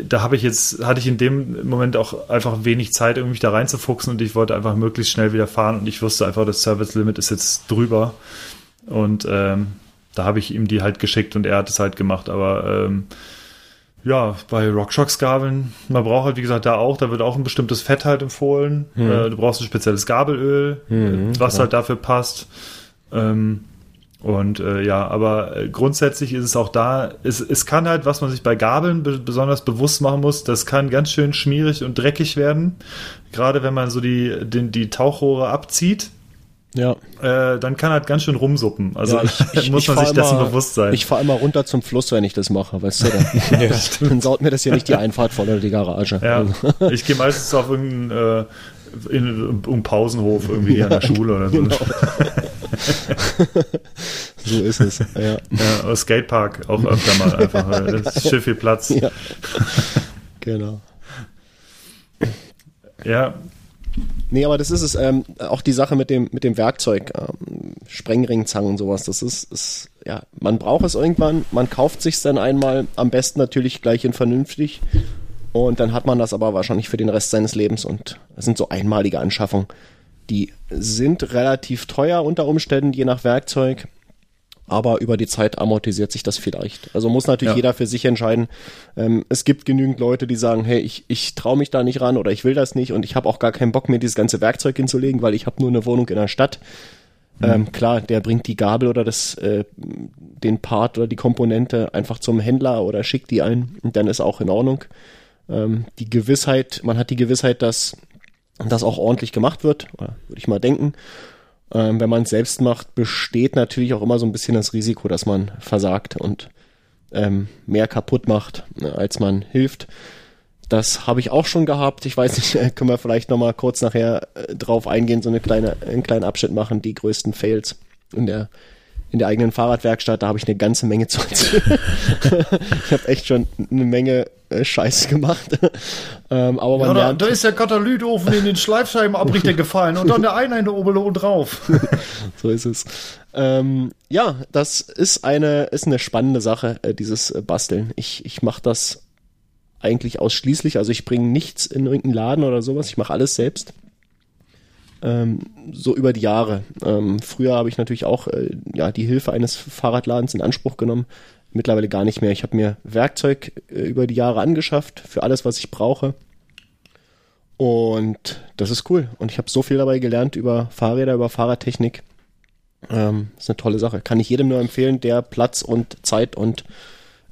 da habe ich jetzt, hatte ich in dem Moment auch einfach wenig Zeit, irgendwie mich da reinzufuchsen und ich wollte einfach möglichst schnell wieder fahren und ich wusste einfach, das Service Limit ist jetzt drüber. Und ähm, da habe ich ihm die halt geschickt und er hat es halt gemacht. Aber ähm, ja, bei RockShox-Gabeln, man braucht halt, wie gesagt, da auch, da wird auch ein bestimmtes Fett halt empfohlen. Äh, du brauchst ein spezielles Gabelöl, äh, was halt dafür passt. Ähm, und äh, ja, aber äh, grundsätzlich ist es auch da, es, es kann halt, was man sich bei Gabeln be besonders bewusst machen muss, das kann ganz schön schmierig und dreckig werden. Gerade wenn man so die, den, die Tauchrohre abzieht, Ja. äh, dann kann halt ganz schön rumsuppen. Also ja, ich, ich, muss man sich dessen immer- bewusst sein. Ich fahre immer runter zum Fluss, wenn ich das mache, weißt du, dann, dann saut mir das ja nicht die Einfahrt voll oder die Garage. Ja, Also, ich gehe meistens auf irgendeinen äh, in, um Pausenhof irgendwie an der Schule oder so. Genau. so ist es. Ja. Ja, Skatepark auch öfter mal einfach. Das ist schön viel Platz. ja. Genau. Ja, Nee, aber das ist es, ähm, auch die Sache mit dem, mit dem Werkzeug, ähm, Sprengringzangen und sowas, das ist, ist, ja, man braucht es irgendwann, man kauft sich's dann einmal, am besten natürlich gleich in vernünftig und dann hat man das aber wahrscheinlich für den Rest seines Lebens und das sind so einmalige Anschaffungen. Die sind relativ teuer unter Umständen, je nach Werkzeug, aber über die Zeit amortisiert sich das vielleicht. Also muss natürlich Ja. jeder für sich entscheiden. Ähm, es gibt genügend Leute, die sagen, hey, ich, ich traue mich da nicht ran oder ich will das nicht und ich habe auch gar keinen Bock, mir dieses ganze Werkzeug hinzulegen, weil ich habe nur eine Wohnung in der Stadt. Ähm, klar, der bringt die Gabel oder das, äh, den Part oder die Komponente einfach zum Händler oder schickt die ein und dann ist auch in Ordnung. Ähm, die Gewissheit, man hat die Gewissheit, dass das auch ordentlich gemacht wird, würde ich mal denken. Ähm, wenn man es selbst macht, besteht natürlich auch immer so ein bisschen das Risiko, dass man versagt und ähm, mehr kaputt macht, ne, als man hilft. Das habe ich auch schon gehabt. Ich weiß nicht, können wir vielleicht noch mal kurz nachher äh, drauf eingehen, so eine kleine, einen kleinen Abschnitt machen, die größten Fails in der in der eigenen Fahrradwerkstatt, da habe ich eine ganze Menge zu erzählen. ich habe echt schon eine Menge äh, Scheiß gemacht. ähm, aber man Ja, da, lernt, da ist der Katalytofen in den Schleifscheibenabrichter gefallen und dann der Einheit oben oben drauf. so ist es. Ähm, ja, das ist eine, ist eine spannende Sache, äh, dieses äh, Basteln. Ich, ich mache das eigentlich ausschließlich, also ich bringe nichts in irgendeinen Laden oder sowas, ich mache alles selbst. Ähm, so über die Jahre. Ähm, früher habe ich natürlich auch äh, ja, die Hilfe eines Fahrradladens in Anspruch genommen. Mittlerweile gar nicht mehr. Ich habe mir Werkzeug äh, über die Jahre angeschafft für alles, was ich brauche. Und das ist cool. Und ich habe so viel dabei gelernt über Fahrräder, über Fahrradtechnik. Ähm, ist eine tolle Sache. Kann ich jedem nur empfehlen, der Platz und Zeit und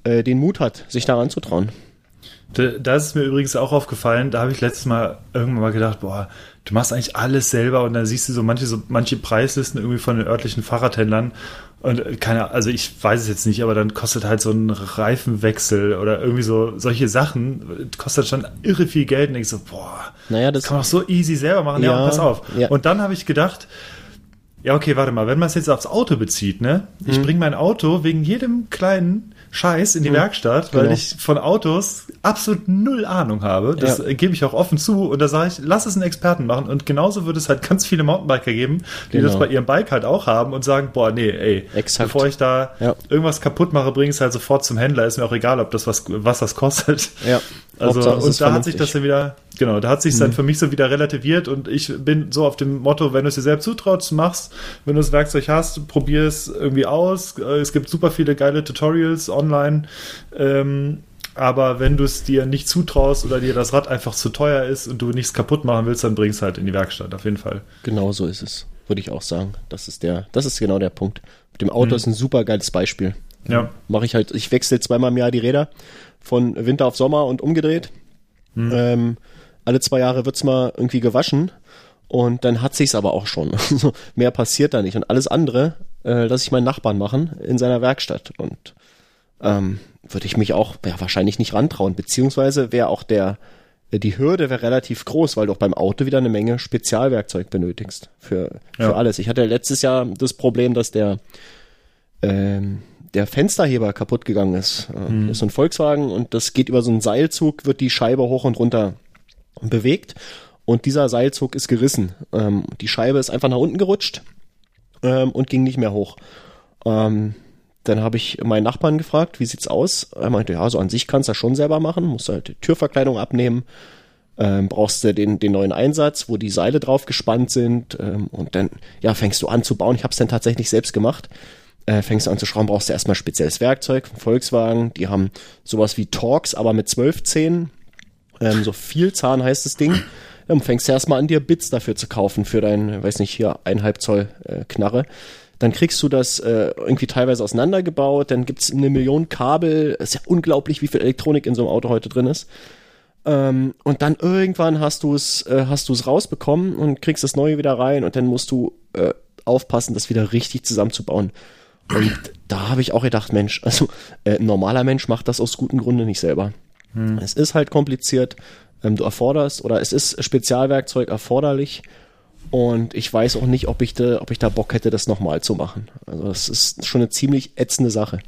äh, den Mut hat, sich daran zu trauen. Da, ist mir übrigens auch aufgefallen, da habe ich letztes Mal irgendwann mal gedacht, boah, du machst eigentlich alles selber und dann siehst du so manche, so manche Preislisten irgendwie von den örtlichen Fahrradhändlern und äh, keine, also ich weiß es jetzt nicht, aber dann kostet halt so ein Reifenwechsel oder irgendwie so solche Sachen, äh, kostet schon irre viel Geld und ich so, boah, Naja, das kann man doch so easy selber machen. Ja, Ja, pass auf. ja. Und dann habe ich gedacht, Ja, okay, warte mal. Wenn man es jetzt aufs Auto bezieht, ne? Ich Mhm. bringe mein Auto wegen jedem kleinen Scheiß in die Werkstatt, weil genau. ich von Autos absolut null Ahnung habe. Das Ja. äh, gebe ich auch offen zu. Und da sage ich, lass es einen Experten machen. Und genauso wird es halt ganz viele Mountainbiker geben, die Genau. das bei ihrem Bike halt auch haben und sagen, boah, nee, ey, Exakt. bevor ich da Ja. irgendwas kaputt mache, bringe ich es halt sofort zum Händler. Ist mir auch egal, ob das was, was das kostet. Ja. Also, Hauptsache, es und da hat sich das. Mhm. dann wieder, genau, da hat sich dann für mich so wieder relativiert und ich bin so auf dem Motto, wenn du es dir selbst zutraust, machst, wenn du das Werkzeug hast, probier es irgendwie aus. Äh, Es gibt super viele geile Tutorials online. Ähm, aber wenn du es dir nicht zutraust oder dir das Rad einfach zu teuer ist und du nichts kaputt machen willst, dann bringst halt in die Werkstatt, auf jeden Fall. Genau so ist es, würde ich auch sagen. Das ist der, das ist genau der Punkt. Mit dem Mhm. Auto ist ein super geiles Beispiel. Ja. Mache ich halt, ich wechsle zweimal im Jahr die Räder von Winter auf Sommer und umgedreht. Mhm. Ähm, alle zwei Jahre wird's mal irgendwie gewaschen und dann hat sich's aber auch schon. Also Mehr passiert da nicht und alles andere äh, lasse ich meinen Nachbarn machen in seiner Werkstatt und ähm, würde ich mich auch ja, wahrscheinlich nicht rantrauen, beziehungsweise wäre auch der äh, die Hürde wäre relativ groß, weil du auch beim Auto wieder eine Menge Spezialwerkzeug benötigst für, für Ja. alles. Ich hatte letztes Jahr das Problem, dass der ähm, der Fensterheber kaputt gegangen ist. Äh, Das ist so ein Volkswagen und das geht über so einen Seilzug, wird die Scheibe hoch und runter bewegt und dieser Seilzug ist gerissen. Ähm, die Scheibe ist einfach nach unten gerutscht ähm, und ging nicht mehr hoch. Ähm, dann habe ich meinen Nachbarn gefragt, wie sieht's aus? Er meinte, ja, so an sich kannst du das schon selber machen, musst halt die Türverkleidung abnehmen, ähm, brauchst du den, den neuen Einsatz, wo die Seile drauf gespannt sind ähm, und dann ja fängst du an zu bauen. Ich habe es dann tatsächlich selbst gemacht. Äh, fängst du an zu schrauben, brauchst du erstmal spezielles Werkzeug von Volkswagen. Die haben sowas wie Torx, aber mit zwölf Zähnen. Ähm, so viel Zahn heißt das Ding. Dann fängst du erstmal an, dir Bits dafür zu kaufen, für dein, weiß nicht, hier eineinhalb Zoll äh, Knarre. Dann kriegst du das äh, irgendwie teilweise auseinandergebaut, dann gibt's eine Million Kabel. Ist ja unglaublich, wie viel Elektronik in so einem Auto heute drin ist. Ähm, und dann irgendwann hast du es äh, hast du es rausbekommen und kriegst das neue wieder rein und dann musst du äh, aufpassen, das wieder richtig zusammenzubauen. Und da habe ich auch gedacht, Mensch, also äh, ein normaler Mensch macht das aus gutem Grunde nicht selber. Es ist halt kompliziert. Ähm, du erforderst oder es ist Spezialwerkzeug erforderlich. Und ich weiß auch nicht, ob ich, da, ob ich da Bock hätte, das nochmal zu machen. Also das ist schon eine ziemlich ätzende Sache.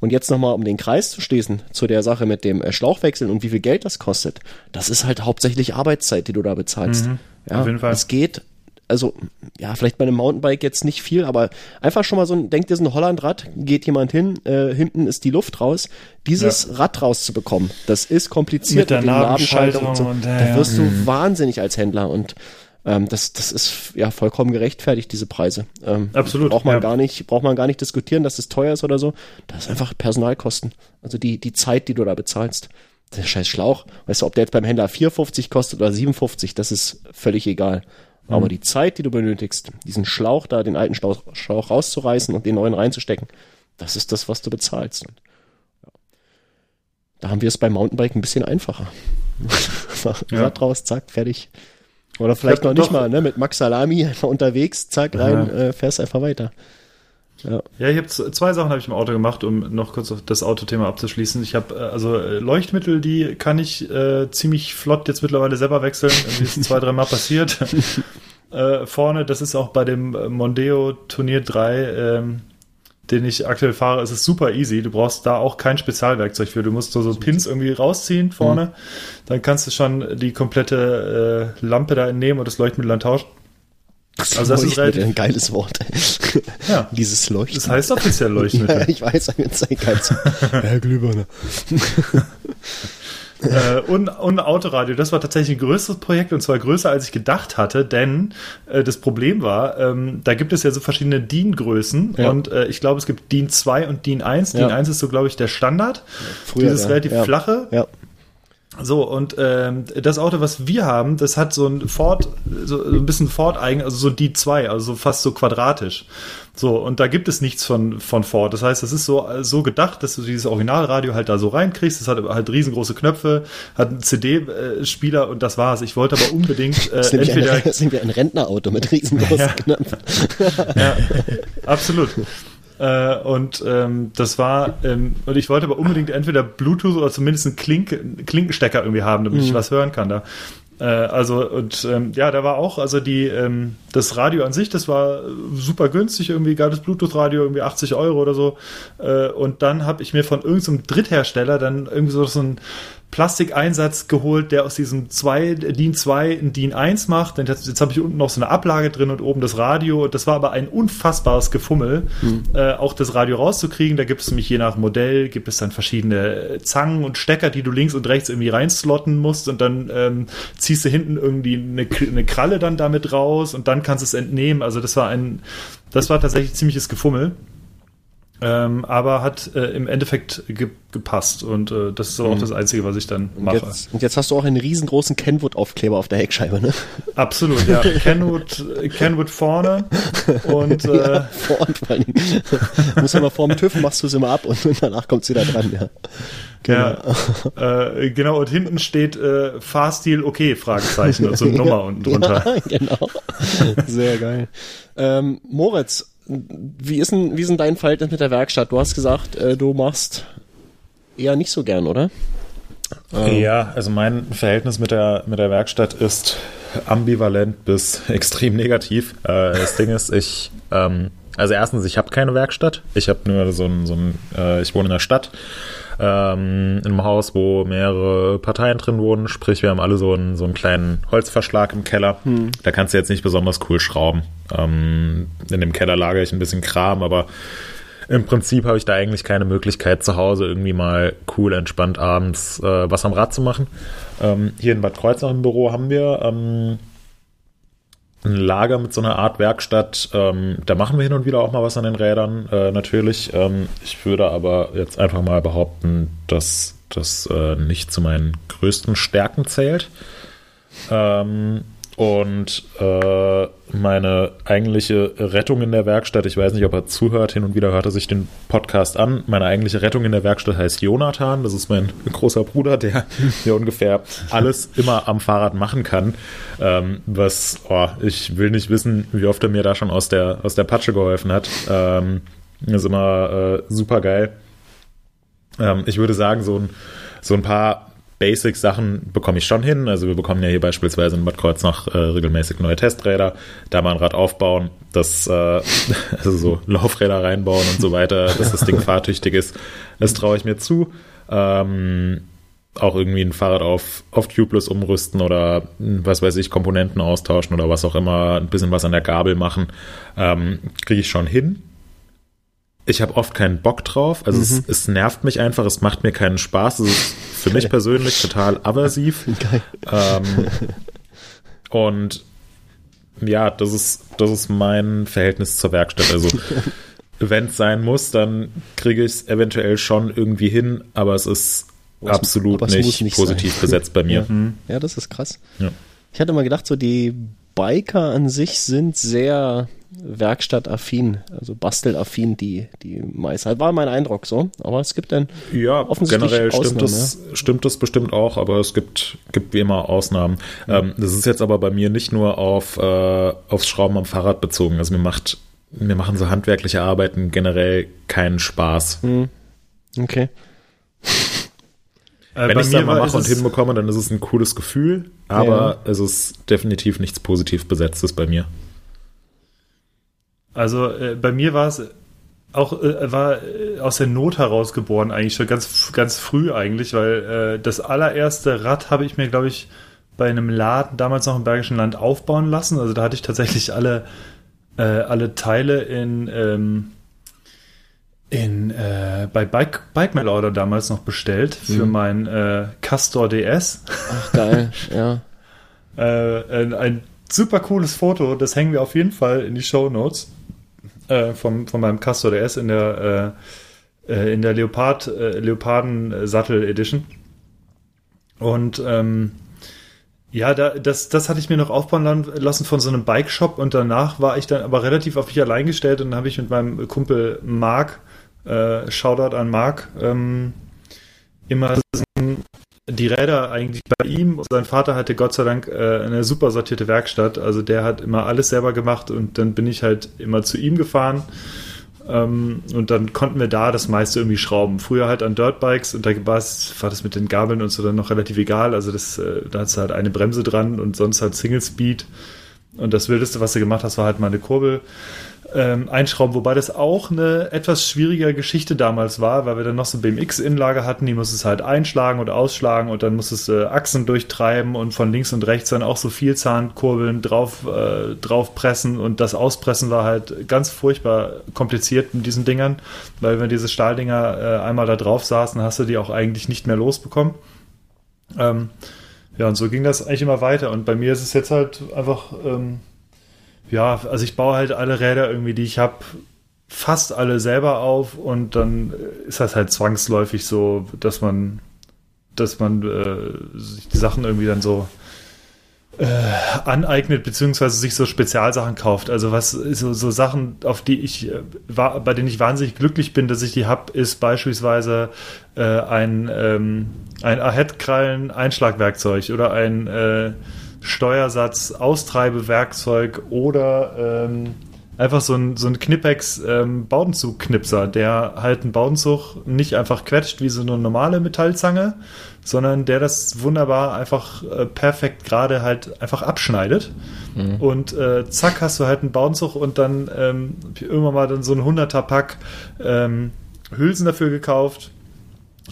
Und jetzt nochmal, um den Kreis zu schließen zu der Sache mit dem äh, Schlauchwechseln und wie viel Geld das kostet. Das ist halt hauptsächlich Arbeitszeit, die du da bezahlst. ja, auf jeden Fall. Es geht, also ja, vielleicht bei einem Mountainbike jetzt nicht viel, aber einfach schon mal so ein, denk dir so ein Hollandrad, geht jemand hin, äh, hinten ist die Luft raus. Dieses Rad rauszubekommen, das ist kompliziert Mit der den Nabenschaltung Nabenschaltung und, ja, da ja. wirst du wahnsinnig als Händler und ähm, das, das ist ja vollkommen gerechtfertigt, diese Preise. Ähm, Absolut, Braucht man ja. gar nicht, braucht man gar nicht diskutieren, dass es teuer ist oder so. Das ist einfach Personalkosten. Also die, die Zeit, die du da bezahlst. Der scheiß Schlauch. Weißt du, ob der jetzt beim Händler 4,50 kostet oder 7,50, das ist völlig egal. Mhm. Aber die Zeit, die du benötigst, diesen Schlauch da, den alten Schlauch, Schlauch rauszureißen und den neuen reinzustecken, das ist das, was du bezahlst. Und, ja. Da haben wir es beim Mountainbike ein bisschen einfacher. Ja. Rad raus, zack, fertig. Oder vielleicht Ja, noch nicht doch. mal, ne? Mit Max Salami einfach unterwegs, zack, rein, äh, fährst einfach weiter. Ja. Ja, ich habe zwei Sachen habe ich im Auto gemacht, um noch kurz auf das Autothema abzuschließen. Ich habe äh, also äh, Leuchtmittel, die kann ich äh, ziemlich flott jetzt mittlerweile selber wechseln. Irgendwie ist zwei, drei Mal passiert. äh, vorne, das ist auch bei dem äh, Mondeo Turnier 3, ähm, den ich aktuell fahre, ist es super easy. Du brauchst da auch kein Spezialwerkzeug für. Du musst so, so Pins irgendwie rausziehen vorne. Dann kannst du schon die komplette äh, Lampe da entnehmen und das Leuchtmittel dann tauschen. Also das ist Leuchtmittel, relativ, ein geiles Wort. Ja. Dieses Leuchten. das heißt offiziell Leuchtmittel. ja, ich weiß, jetzt ein geiles Herr Glühbirne. äh, und, und Autoradio, das war tatsächlich ein größeres Projekt und zwar größer als ich gedacht hatte, denn äh, das Problem war, ähm, da gibt es ja so verschiedene DIN-Größen Ja. und äh, ich glaube, es gibt DIN 2 und DIN 1. DIN Ja. 1 ist so, glaube ich, der Standard. Früher, Dieses ja. relativ Ja. flache. Ja. So, und ähm, das Auto, was wir haben, das hat so ein Ford, so, so ein bisschen Ford-eigen, also so die 2 also so fast so quadratisch. So, und da gibt es nichts von, von Ford. Das heißt, das ist so, so gedacht, dass du dieses Originalradio halt da so reinkriegst. Das hat halt riesengroße Knöpfe, hat einen CD-Spieler und das war's. Ich wollte aber unbedingt äh, Das entweder. ein, das ist nämlich ein Rentnerauto mit riesengroßen Ja. Knöpfen. ja, absolut. Äh, und ähm, das war, ähm, und ich wollte aber unbedingt entweder Bluetooth oder zumindest einen Klink, Klinkenstecker irgendwie haben, damit ich was hören kann da. Äh, also und ähm, ja, da war auch, also die ähm, das Radio an sich, das war super günstig, irgendwie geiles Bluetooth-Radio, irgendwie 80 Euro oder so. Äh, und dann habe ich mir von irgendeinem Dritthersteller dann irgendwie so, so ein Plastikeinsatz geholt, der aus diesem zwei, DIN 2 ein DIN 1 macht. Denn jetzt, jetzt habe ich unten noch so eine Ablage drin und oben das Radio. Das war aber ein unfassbares Gefummel, mhm. äh, auch das Radio rauszukriegen. Da gibt es nämlich je nach Modell, gibt es dann verschiedene Zangen und Stecker, die du links und rechts irgendwie reinslotten musst und dann ähm, ziehst du hinten irgendwie eine, eine Kralle dann damit raus und dann kannst du es entnehmen. Also das war ein, das war tatsächlich ziemliches Gefummel. Ähm, aber hat äh, im Endeffekt ge gepasst und äh, das ist aber auch mhm. das Einzige, was ich dann mache. Und jetzt, und jetzt hast du auch einen riesengroßen Kenwood-Aufkleber auf der Heckscheibe, ne? Absolut, ja. Kenwood, Kenwood vorne und äh, ja, vorne vor allen Dingen. Muss ja mal vor dem TÜV machst du es immer ab und, danach kommt es wieder dran, ja. Genau. Ja, äh, genau, und hinten steht äh, Fahrstil okay, Fragezeichen und so eine Nummer unten drunter. Ja, genau. Sehr geil. Ähm, Moritz, wie ist denn, wie ist denn dein Verhältnis mit der Werkstatt? Du hast gesagt, äh, du machst eher nicht so gern, oder? Ähm. Ja, also mein Verhältnis mit der, mit der Werkstatt ist ambivalent bis extrem negativ. Äh, das Ding ist, ich, ähm, also erstens, ich habe keine Werkstatt. Ich habe nur so ein, so ein äh, ich wohne in der Stadt ähm, in einem Haus, wo mehrere Parteien drin wohnen. Sprich, wir haben alle so einen, so einen kleinen Holzverschlag im Keller. Hm. Da kannst du jetzt nicht besonders cool schrauben. Ähm, in dem Keller lagere ich ein bisschen Kram, aber im Prinzip habe ich da eigentlich keine Möglichkeit, zu Hause irgendwie mal cool, entspannt abends äh, was am Rad zu machen. Ähm, hier in Bad Kreuznach im Büro haben wir ähm, ein Lager mit so einer Art Werkstatt. Ähm, da machen wir hin und wieder auch mal was an den Rädern, äh, natürlich. Ähm, ich würde aber jetzt einfach mal behaupten, dass das äh, nicht zu meinen größten Stärken zählt. Ähm, und äh, meine eigentliche Rettung in der Werkstatt, ich weiß nicht, ob er zuhört, hin und wieder hört er sich den Podcast an. Meine eigentliche Rettung in der Werkstatt heißt Jonathan. Das ist mein großer Bruder, der, der ungefähr alles immer am Fahrrad machen kann. Ähm, was, oh, ich will nicht wissen, wie oft er mir da schon aus der, aus der Patsche geholfen hat. Ähm, ist immer äh, super geil. Ähm, ich würde sagen, so ein, so ein paar Basic-Sachen bekomme ich schon hin. Also wir bekommen ja hier beispielsweise in Bad Kreuznach äh, regelmäßig neue Testräder, da mal ein Rad aufbauen, das äh, also so Laufräder reinbauen und so weiter, dass das Ding fahrtüchtig ist. Das traue ich mir zu. Ähm, auch irgendwie ein Fahrrad auf, auf Tubeless umrüsten oder was weiß ich, Komponenten austauschen oder was auch immer, ein bisschen was an der Gabel machen, ähm, kriege ich schon hin ich habe oft keinen Bock drauf. Also mhm. es, es, nervt mich einfach, es macht mir keinen Spaß. Es ist für mich persönlich total aversiv. Ähm, und ja, das ist, das ist mein Verhältnis zur Werkstatt. Also wenn es sein muss, dann kriege ich es eventuell schon irgendwie hin, aber es ist aber absolut es, nicht, nicht, positiv sein. besetzt bei mir. Ja, ja das ist krass. Ja. Ich hatte mal gedacht, so die Biker an sich sind sehr werkstattaffin, also bastelaffin, die, die meist. War mein Eindruck so. Aber es gibt dann ja, generell stimmt das, ja. stimmt das bestimmt auch, aber es gibt, gibt wie immer Ausnahmen. Ja. Ähm, das ist jetzt aber bei mir nicht nur auf, äh, aufs Schrauben am Fahrrad bezogen. Also mir macht, mir machen so handwerkliche Arbeiten generell keinen Spaß. Mhm. Okay. Äh, Wenn ich es dann mal mache und hinbekomme, dann ist es ein cooles Gefühl, aber ja. es ist definitiv nichts positiv besetztes bei mir. Also äh, bei mir war es auch äh, war äh, aus der Not heraus geboren eigentlich schon ganz ganz früh eigentlich, weil äh, das allererste Rad habe ich mir glaube ich bei einem Laden damals noch im Bergischen Land aufbauen lassen. Also da hatte ich tatsächlich alle äh, alle Teile in ähm, in äh, bei Bike, Bike Mail Order damals noch bestellt für mhm. mein äh, Castor DS. Ach geil, ja. äh, ein, ein, super cooles Foto, das hängen wir auf jeden Fall in die Show Notes äh, vom, von meinem Castor DS in der äh, äh, in der Leopard äh, Leoparden Sattel Edition. Und ähm, ja, da, das, das hatte ich mir noch aufbauen lassen von so einem Bike-Shop und danach war ich dann aber relativ auf mich allein gestellt und dann habe ich mit meinem Kumpel Mark äh, Shoutout an Marc, ähm, immer die Räder eigentlich bei ihm. Sein Vater hatte Gott sei Dank äh, eine super sortierte Werkstatt. Also der hat immer alles selber gemacht und dann bin ich halt immer zu ihm gefahren Ähm, und dann konnten wir da das meiste irgendwie schrauben. Früher halt an Dirtbikes und da war das mit den Gabeln und so dann noch relativ egal. Also das, äh, da hat es halt eine Bremse dran und sonst halt Single Speed. Und das Wildeste, was du gemacht hast, war halt mal eine Kurbel ähm, einschrauben, wobei das auch eine etwas schwierige Geschichte damals war, weil wir dann noch so BMX-Inlage hatten, die muss es halt einschlagen und ausschlagen und dann muss es äh, Achsen durchtreiben und von links und rechts dann auch so Vielzahnkurbeln drauf, äh, drauf pressen und das Auspressen war halt ganz furchtbar kompliziert mit diesen Dingern, weil wenn diese Stahldinger äh, einmal da drauf saßen, hast du die auch eigentlich nicht mehr losbekommen. Ähm, ja, und so ging das eigentlich immer weiter und bei mir ist es jetzt halt einfach... Ähm, ja, also ich baue halt alle Räder irgendwie, die ich habe, fast alle selber auf und dann ist das halt zwangsläufig so, dass man, dass man äh, sich die Sachen irgendwie dann so äh, aneignet, beziehungsweise sich so Spezialsachen kauft. Also was so, so Sachen, auf die ich äh, war, bei denen ich wahnsinnig glücklich bin, dass ich die habe, ist beispielsweise äh, ein, ähm, ein Ahead-Krallen-Einschlagwerkzeug oder ein äh, Steuersatz, Austreibewerkzeug oder ähm, einfach so ein, so ein Knipex ähm, Baudenzug-Knipser, der halt einen Baudenzug nicht einfach quetscht wie so eine normale Metallzange, sondern der das wunderbar einfach äh, perfekt gerade halt einfach abschneidet. Mhm. Und äh, zack, hast du halt einen Baudenzug und dann ähm, irgendwann mal dann so ein 100er Pack ähm, Hülsen dafür gekauft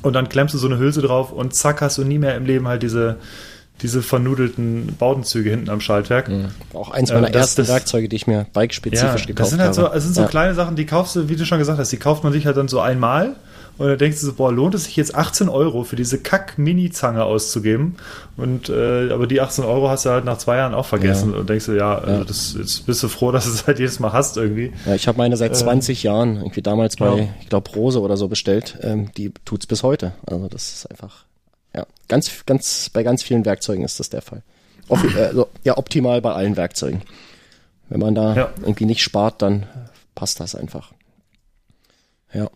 und dann klemmst du so eine Hülse drauf und zack, hast du nie mehr im Leben halt diese diese vernudelten Baudenzüge hinten am Schaltwerk. Mhm. Auch eins meiner äh, das, ersten das, Werkzeuge, die ich mir bike-spezifisch ja, gekauft habe. Das sind halt habe. so, das sind so ja. kleine Sachen, die kaufst du, wie du schon gesagt hast, die kauft man sich halt dann so einmal und dann denkst du so, boah, lohnt es sich jetzt 18 Euro für diese Kack-Mini-Zange auszugeben? Und äh, aber die 18 Euro hast du halt nach zwei Jahren auch vergessen ja. und denkst du, ja, also das, jetzt bist du froh, dass du es halt jedes Mal hast irgendwie. Ja, ich habe meine seit 20 ähm, Jahren irgendwie damals bei, ja. ich glaube, Rose oder so bestellt. Ähm, die tut's bis heute. Also das ist einfach ja, ganz, ganz, bei ganz vielen Werkzeugen ist das der Fall. Op äh, ja, optimal bei allen Werkzeugen. Wenn man da ja. irgendwie nicht spart, dann passt das einfach. Ja.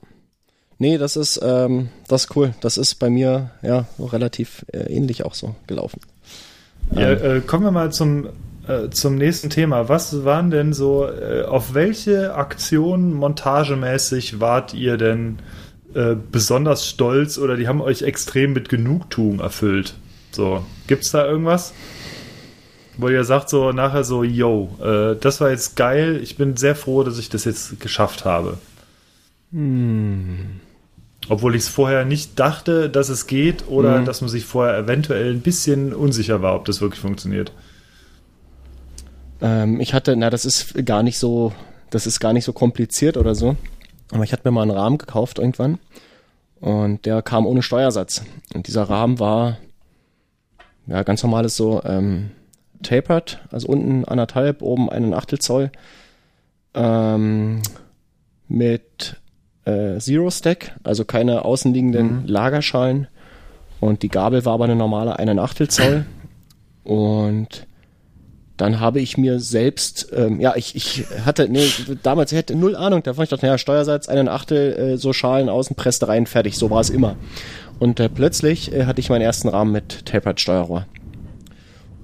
Nee, das ist, ähm, das ist cool. Das ist bei mir ja so relativ äh, ähnlich auch so gelaufen. Ja, ähm, äh, kommen wir mal zum, äh, zum nächsten Thema. Was waren denn so, äh, auf welche Aktionen montagemäßig wart ihr denn äh, besonders stolz oder die haben euch extrem mit Genugtuung erfüllt? So, gibt's da irgendwas? Wo ihr sagt so nachher so, yo, äh, das war jetzt geil, ich bin sehr froh, dass ich das jetzt geschafft habe. Hm. Obwohl ich es vorher nicht dachte, dass es geht oder hm. dass man sich vorher eventuell ein bisschen unsicher war, ob das wirklich funktioniert. Ähm, ich hatte, na, das ist gar nicht so, das ist gar nicht so kompliziert oder so. Aber ich hatte mir mal einen Rahmen gekauft irgendwann und der kam ohne Steuersatz. Und dieser Rahmen war ja ganz normales so ähm, tapered, also unten anderthalb, oben einen Achtel Zoll ähm, mit äh, Zero Stack, also keine außenliegenden mhm. Lagerschalen. Und die Gabel war aber eine normale einen Achtel Zoll. Und dann habe ich mir selbst, ähm, ja, ich, ich hatte, nee, damals ich hatte null Ahnung davon. Ich dachte, naja, Steuersatz, einen Achtel, äh, so Schalen außen, presste rein, fertig. So war es immer. Und äh, plötzlich äh, hatte ich meinen ersten Rahmen mit Tapered-Steuerrohr.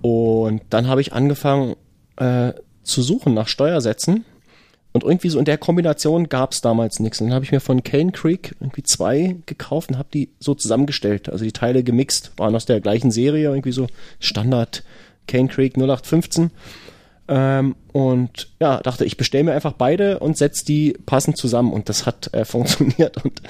Und dann habe ich angefangen äh, zu suchen nach Steuersätzen. Und irgendwie so in der Kombination gab es damals nichts. Und dann habe ich mir von Cane Creek irgendwie zwei gekauft und habe die so zusammengestellt. Also die Teile gemixt, waren aus der gleichen Serie, irgendwie so Standard Cane Creek 0815. Ähm, und ja, dachte, ich bestelle mir einfach beide und setze die passend zusammen und das hat äh, funktioniert und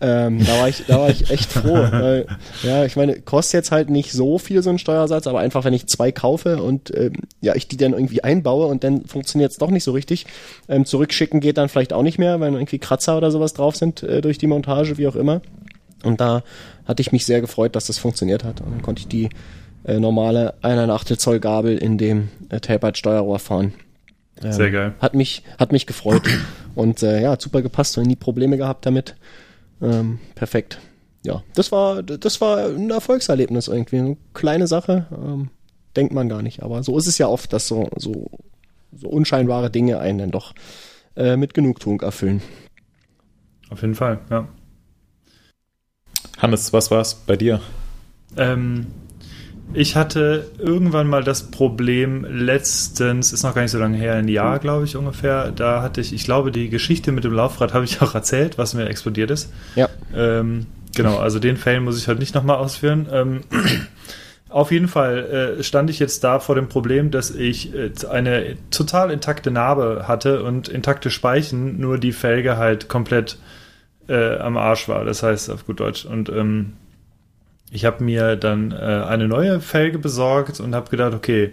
ähm, da war ich, da war ich echt froh. weil, ja, ich meine, kostet jetzt halt nicht so viel so ein Steuersatz, aber einfach wenn ich zwei kaufe und ähm, ja, ich die dann irgendwie einbaue und dann funktioniert es doch nicht so richtig. Ähm, zurückschicken geht dann vielleicht auch nicht mehr, weil irgendwie Kratzer oder sowas drauf sind äh, durch die Montage, wie auch immer. Und da hatte ich mich sehr gefreut, dass das funktioniert hat. Und dann konnte ich die äh, normale 1,8 Zoll Gabel in dem äh, Tapered Steuerrohr fahren. Ähm, Sehr geil. Hat mich, hat mich gefreut. Und äh, ja, super gepasst und nie Probleme gehabt damit. Ähm, perfekt. Ja, das war, das war ein Erfolgserlebnis irgendwie. Eine kleine Sache, ähm, denkt man gar nicht. Aber so ist es ja oft, dass so, so, so unscheinbare Dinge einen dann doch äh, mit Genugtuung erfüllen. Auf jeden Fall, ja. Hannes, was war's bei dir? Ähm, ich hatte irgendwann mal das Problem, letztens, ist noch gar nicht so lange her, ein Jahr, glaube ich, ungefähr. Da hatte ich, ich glaube, die Geschichte mit dem Laufrad habe ich auch erzählt, was mir explodiert ist. Ja. Ähm, genau, also den Fail muss ich halt nicht nochmal ausführen. Ähm, auf jeden Fall äh, stand ich jetzt da vor dem Problem, dass ich äh, eine total intakte Narbe hatte und intakte Speichen, nur die Felge halt komplett äh, am Arsch war. Das heißt auf gut Deutsch. Und ähm, ich habe mir dann äh, eine neue Felge besorgt und habe gedacht, okay,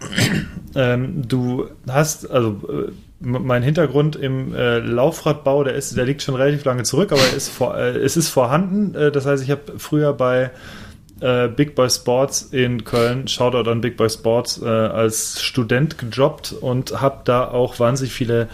ähm, du hast, also äh, mein Hintergrund im äh, Laufradbau, der ist, der liegt schon relativ lange zurück, aber ist vor, äh, es ist vorhanden. Äh, das heißt, ich habe früher bei äh, Big Boy Sports in Köln, Shoutout an Big Boy Sports, als Student gejobbt und habe da auch wahnsinnig viele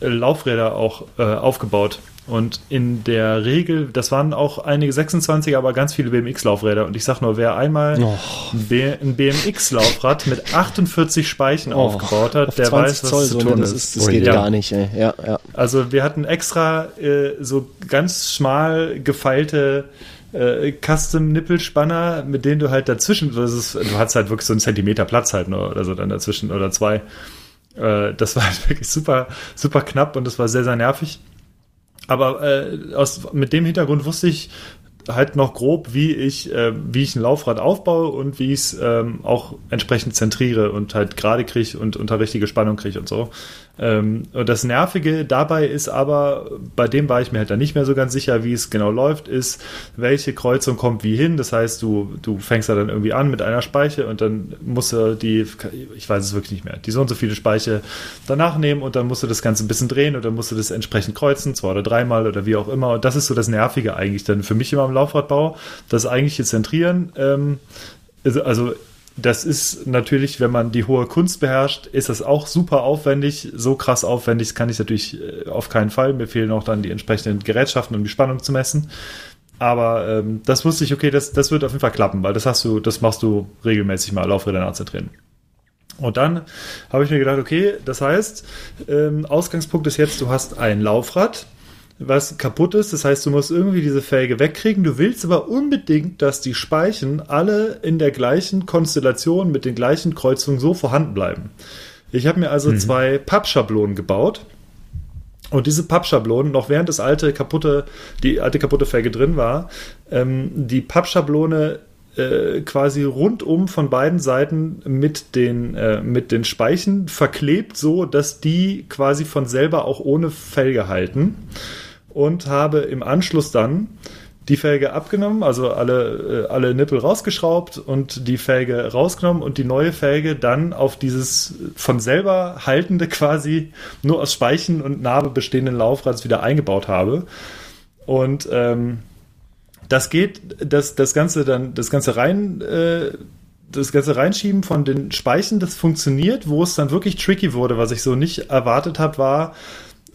Laufräder auch aufgebaut. Und in der Regel, das waren auch einige 26, aber ganz viele BMX-Laufräder. Und ich sag nur, wer einmal Oh. ein, BMX-Laufrad mit 48 Speichen aufgebaut hat, Oh, Auf der 20 weiß, was Zoll, zu tun das, ist. das Oh geht ja. gar nicht, ey. Ja, ja. Also wir hatten extra äh, so ganz schmal gefeilte äh, Custom-Nippelspanner, mit denen du halt dazwischen, das ist, du hast halt wirklich so einen Zentimeter Platz halt nur oder so dann dazwischen oder zwei. Äh, das war halt wirklich super, super knapp und das war sehr, sehr nervig. Aber äh, aus, mit dem Hintergrund wusste ich halt noch grob, wie ich, äh, wie ich ein Laufrad aufbaue und wie ich es ähm, auch entsprechend zentriere und halt gerade kriege und unter richtige Spannung kriege und so. Ähm, und das Nervige dabei ist aber, bei dem war ich mir halt dann nicht mehr so ganz sicher, wie es genau läuft, ist, welche Kreuzung kommt wie hin. Das heißt, du, du fängst da dann irgendwie an mit einer Speiche und dann musst du die, ich weiß es wirklich nicht mehr, die so und so viele Speiche danach nehmen und dann musst du das Ganze ein bisschen drehen und dann musst du das entsprechend kreuzen, zwei oder dreimal oder wie auch immer. Und das ist so das Nervige eigentlich dann für mich immer im Laufradbau, das eigentliche Zentrieren. Ähm, also, also das ist natürlich, wenn man die hohe Kunst beherrscht, ist das auch super aufwendig. So krass aufwendig kann ich natürlich äh, auf keinen Fall. Mir fehlen auch dann die entsprechenden Gerätschaften, um die Spannung zu messen. Aber ähm, das wusste ich, okay, das, das wird auf jeden Fall klappen, weil das hast du, das machst du regelmäßig mal Laufräder nachzutrainieren. Und dann habe ich mir gedacht, okay, das heißt, ähm, Ausgangspunkt ist jetzt, du hast ein Laufrad, was kaputt ist. Das heißt, du musst irgendwie diese Felge wegkriegen. Du willst aber unbedingt, dass die Speichen alle in der gleichen Konstellation mit den gleichen Kreuzungen so vorhanden bleiben. Ich habe mir also zwei Pappschablonen gebaut. Und diese Pappschablonen, noch während das alte kaputte, die alte kaputte Felge drin war, ähm, die Pappschablone äh, quasi rundum von beiden Seiten mit den, äh, mit den Speichen verklebt, so dass die quasi von selber auch ohne Felge halten. Und habe im Anschluss dann die Felge abgenommen, also alle, äh, alle Nippel rausgeschraubt und die Felge rausgenommen und die neue Felge dann auf dieses von selber haltende quasi nur aus Speichen und Narbe bestehenden Laufrads wieder eingebaut habe. Und ähm, das geht, das, das Ganze dann, das Ganze rein, äh, das Ganze reinschieben von den Speichen, das funktioniert. Wo es dann wirklich tricky wurde, was ich so nicht erwartet habe, war,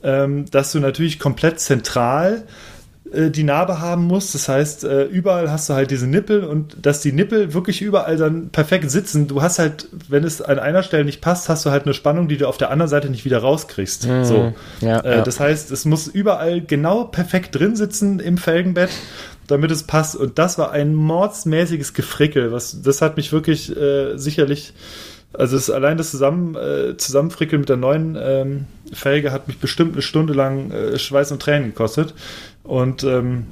ähm, dass du natürlich komplett zentral äh, die Narbe haben musst. Das heißt, äh, überall hast du halt diese Nippel und dass die Nippel wirklich überall dann perfekt sitzen. Du hast halt, wenn es an einer Stelle nicht passt, hast du halt eine Spannung, die du auf der anderen Seite nicht wieder rauskriegst. So. Ja, äh, ja. Das heißt, es muss überall genau perfekt drin sitzen im Felgenbett, damit es passt. Und das war ein mordsmäßiges Gefrickel. Was, das hat mich wirklich äh, sicherlich, also es, allein das Zusammen, äh, Zusammenfrickeln mit der neuen ähm, Felge hat mich bestimmt eine Stunde lang äh, Schweiß und Tränen gekostet. Und ähm,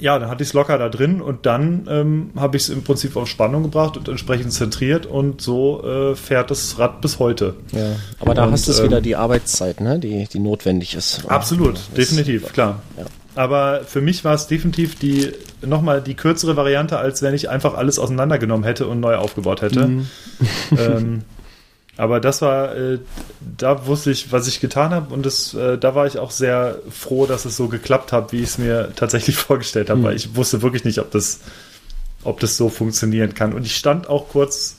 ja, dann hatte ich es locker da drin und dann ähm, habe ich es im Prinzip auf Spannung gebracht und entsprechend zentriert und so äh, fährt das Rad bis heute. ja. Aber da Und, hast du es ähm, wieder die Arbeitszeit, ne? die, die notwendig ist. Absolut, definitiv, klar. Ja. Aber für mich war es definitiv die nochmal die kürzere Variante, als wenn ich einfach alles auseinandergenommen hätte und neu aufgebaut hätte. ähm, aber das war, äh, da wusste ich, was ich getan habe und das, äh, da war ich auch sehr froh, dass es so geklappt hat, wie ich es mir tatsächlich vorgestellt habe, weil ich wusste wirklich nicht, ob das, ob das so funktionieren kann. Und ich stand auch kurz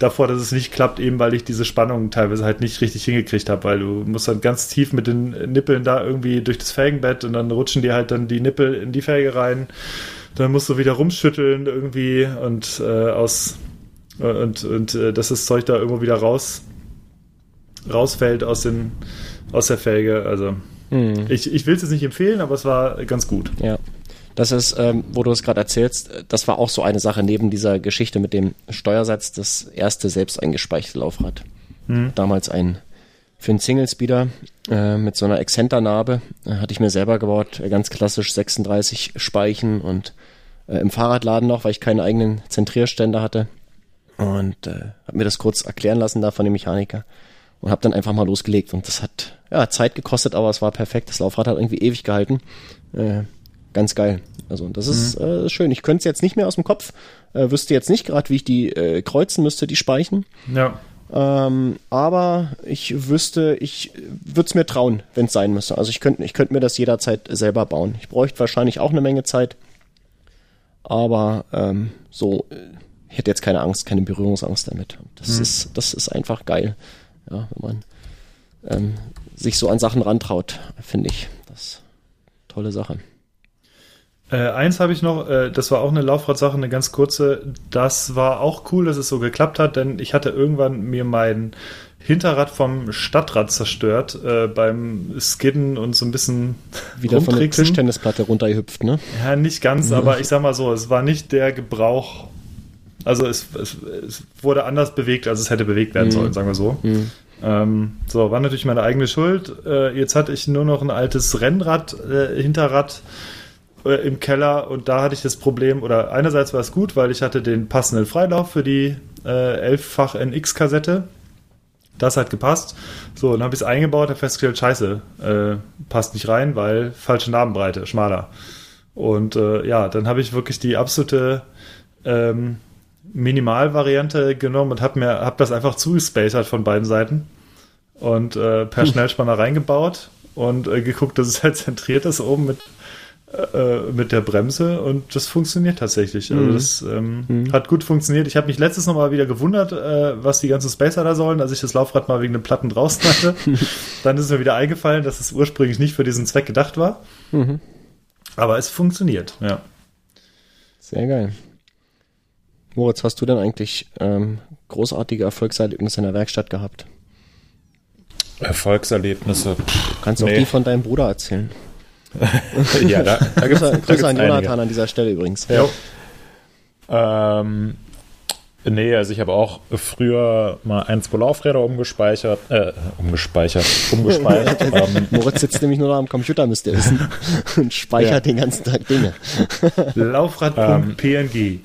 davor, dass es nicht klappt, eben weil ich diese Spannung teilweise halt nicht richtig hingekriegt habe, weil du musst dann ganz tief mit den Nippeln da irgendwie durch das Felgenbett und dann rutschen dir halt dann die Nippel in die Felge rein. Dann musst du wieder rumschütteln irgendwie und äh, aus und, und äh, dass das Zeug da irgendwo wieder raus rausfällt aus den aus der Felge. Also Hm. ich, ich will es jetzt nicht empfehlen, aber es war ganz gut. Ja. Das ist, ähm, wo du es gerade erzählst, das war auch so eine Sache neben dieser Geschichte mit dem Steuersatz, das erste selbst eingespeichte Laufrad. Hm. Damals ein für einen Single-Speeder äh, mit so einer Exzenternabe äh, hatte ich mir selber gebaut, äh, ganz klassisch 36 Speichen und äh, im Fahrradladen noch, weil ich keinen eigenen Zentrierständer hatte und äh, habe mir das kurz erklären lassen da von dem Mechaniker und habe dann einfach mal losgelegt und das hat ja Zeit gekostet, aber es war perfekt. Das Laufrad hat irgendwie ewig gehalten. Äh, ganz geil. Also das ist äh, schön. Ich könnte es jetzt nicht mehr aus dem Kopf, äh, wüsste jetzt nicht gerade, wie ich die äh, kreuzen müsste, die Speichen. Ja. Ähm, aber ich wüsste, ich würde es mir trauen, wenn es sein müsste. Also ich könnte ich könnte mir das jederzeit selber bauen. Ich bräuchte wahrscheinlich auch eine Menge Zeit. Aber ähm, so, äh, ich hätte jetzt keine Angst, keine Berührungsangst damit. Das Mhm. ist, das ist einfach geil. Ja, wenn man ähm, sich so an Sachen rantraut, finde ich. Das ist eine tolle Sache. Äh, eins habe ich noch, äh, das war auch eine Laufradsache, eine ganz kurze. Das war auch cool, dass es so geklappt hat, denn ich hatte irgendwann mir mein Hinterrad vom Stadtrad zerstört äh, beim Skidden und so ein bisschen Wieder von der. Tischtennisplatte runtergehüpft, ne? Ja, nicht ganz, aber ich sag mal so, es war nicht der Gebrauch. Also es, es, es wurde anders bewegt, als es hätte bewegt werden sollen, sagen wir so. Ähm, so, war natürlich meine eigene Schuld. Äh, jetzt hatte ich nur noch ein altes Rennrad, äh, Hinterrad äh, im Keller und da hatte ich das Problem, oder einerseits war es gut, weil ich hatte den passenden Freilauf für die äh, 11-fach NX-Kassette. Das hat gepasst. So, dann habe ich es eingebaut, habe festgestellt, scheiße, äh, passt nicht rein, weil falsche Narbenbreite, schmaler. Und äh, ja, dann habe ich wirklich die absolute ähm, Minimalvariante genommen und habe mir hab das einfach zugespacert von beiden Seiten und äh, per Schnellspanner reingebaut und äh, geguckt, dass es halt zentriert ist oben mit äh, mit der Bremse und das funktioniert tatsächlich. Also das ähm, hat gut funktioniert. Ich habe mich letztes noch mal wieder gewundert, äh, was die ganzen Spacer da sollen, als ich das Laufrad mal wegen den Platten draußen hatte. Dann ist mir wieder eingefallen, dass es ursprünglich nicht für diesen Zweck gedacht war. Aber es funktioniert, ja. Sehr geil. Moritz, hast du denn eigentlich ähm, großartige Erfolgserlebnisse in der Werkstatt gehabt? Erfolgserlebnisse. Du kannst auch Nee. die von deinem Bruder erzählen. ja, da, da gibt's, Grüße, da Grüße gibt's an einige. Jonathan an dieser Stelle übrigens. Ja. Ähm, nee, also ich habe auch früher mal ein, zwei Laufräder umgespeichert, äh, umgespeichert, umgespeichert. ähm, Moritz sitzt nämlich nur noch am Computer, müsst ihr wissen, und speichert Ja. den ganzen Tag Dinge. Laufrad.png.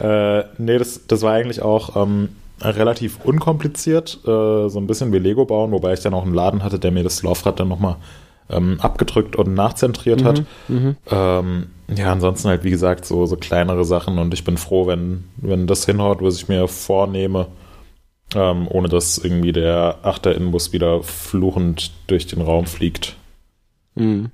Äh, nee, das, das war eigentlich auch ähm, relativ unkompliziert, äh, so ein bisschen wie Lego bauen, wobei ich dann auch einen Laden hatte, der mir das Laufrad dann nochmal ähm, abgedrückt und nachzentriert hat. Ähm, ja, ansonsten halt, wie gesagt, so, so kleinere Sachen und ich bin froh, wenn, wenn das hinhaut, was ich mir vornehme, ähm, ohne dass irgendwie der Achter-Innenbus wieder fluchend durch den Raum fliegt. Mhm.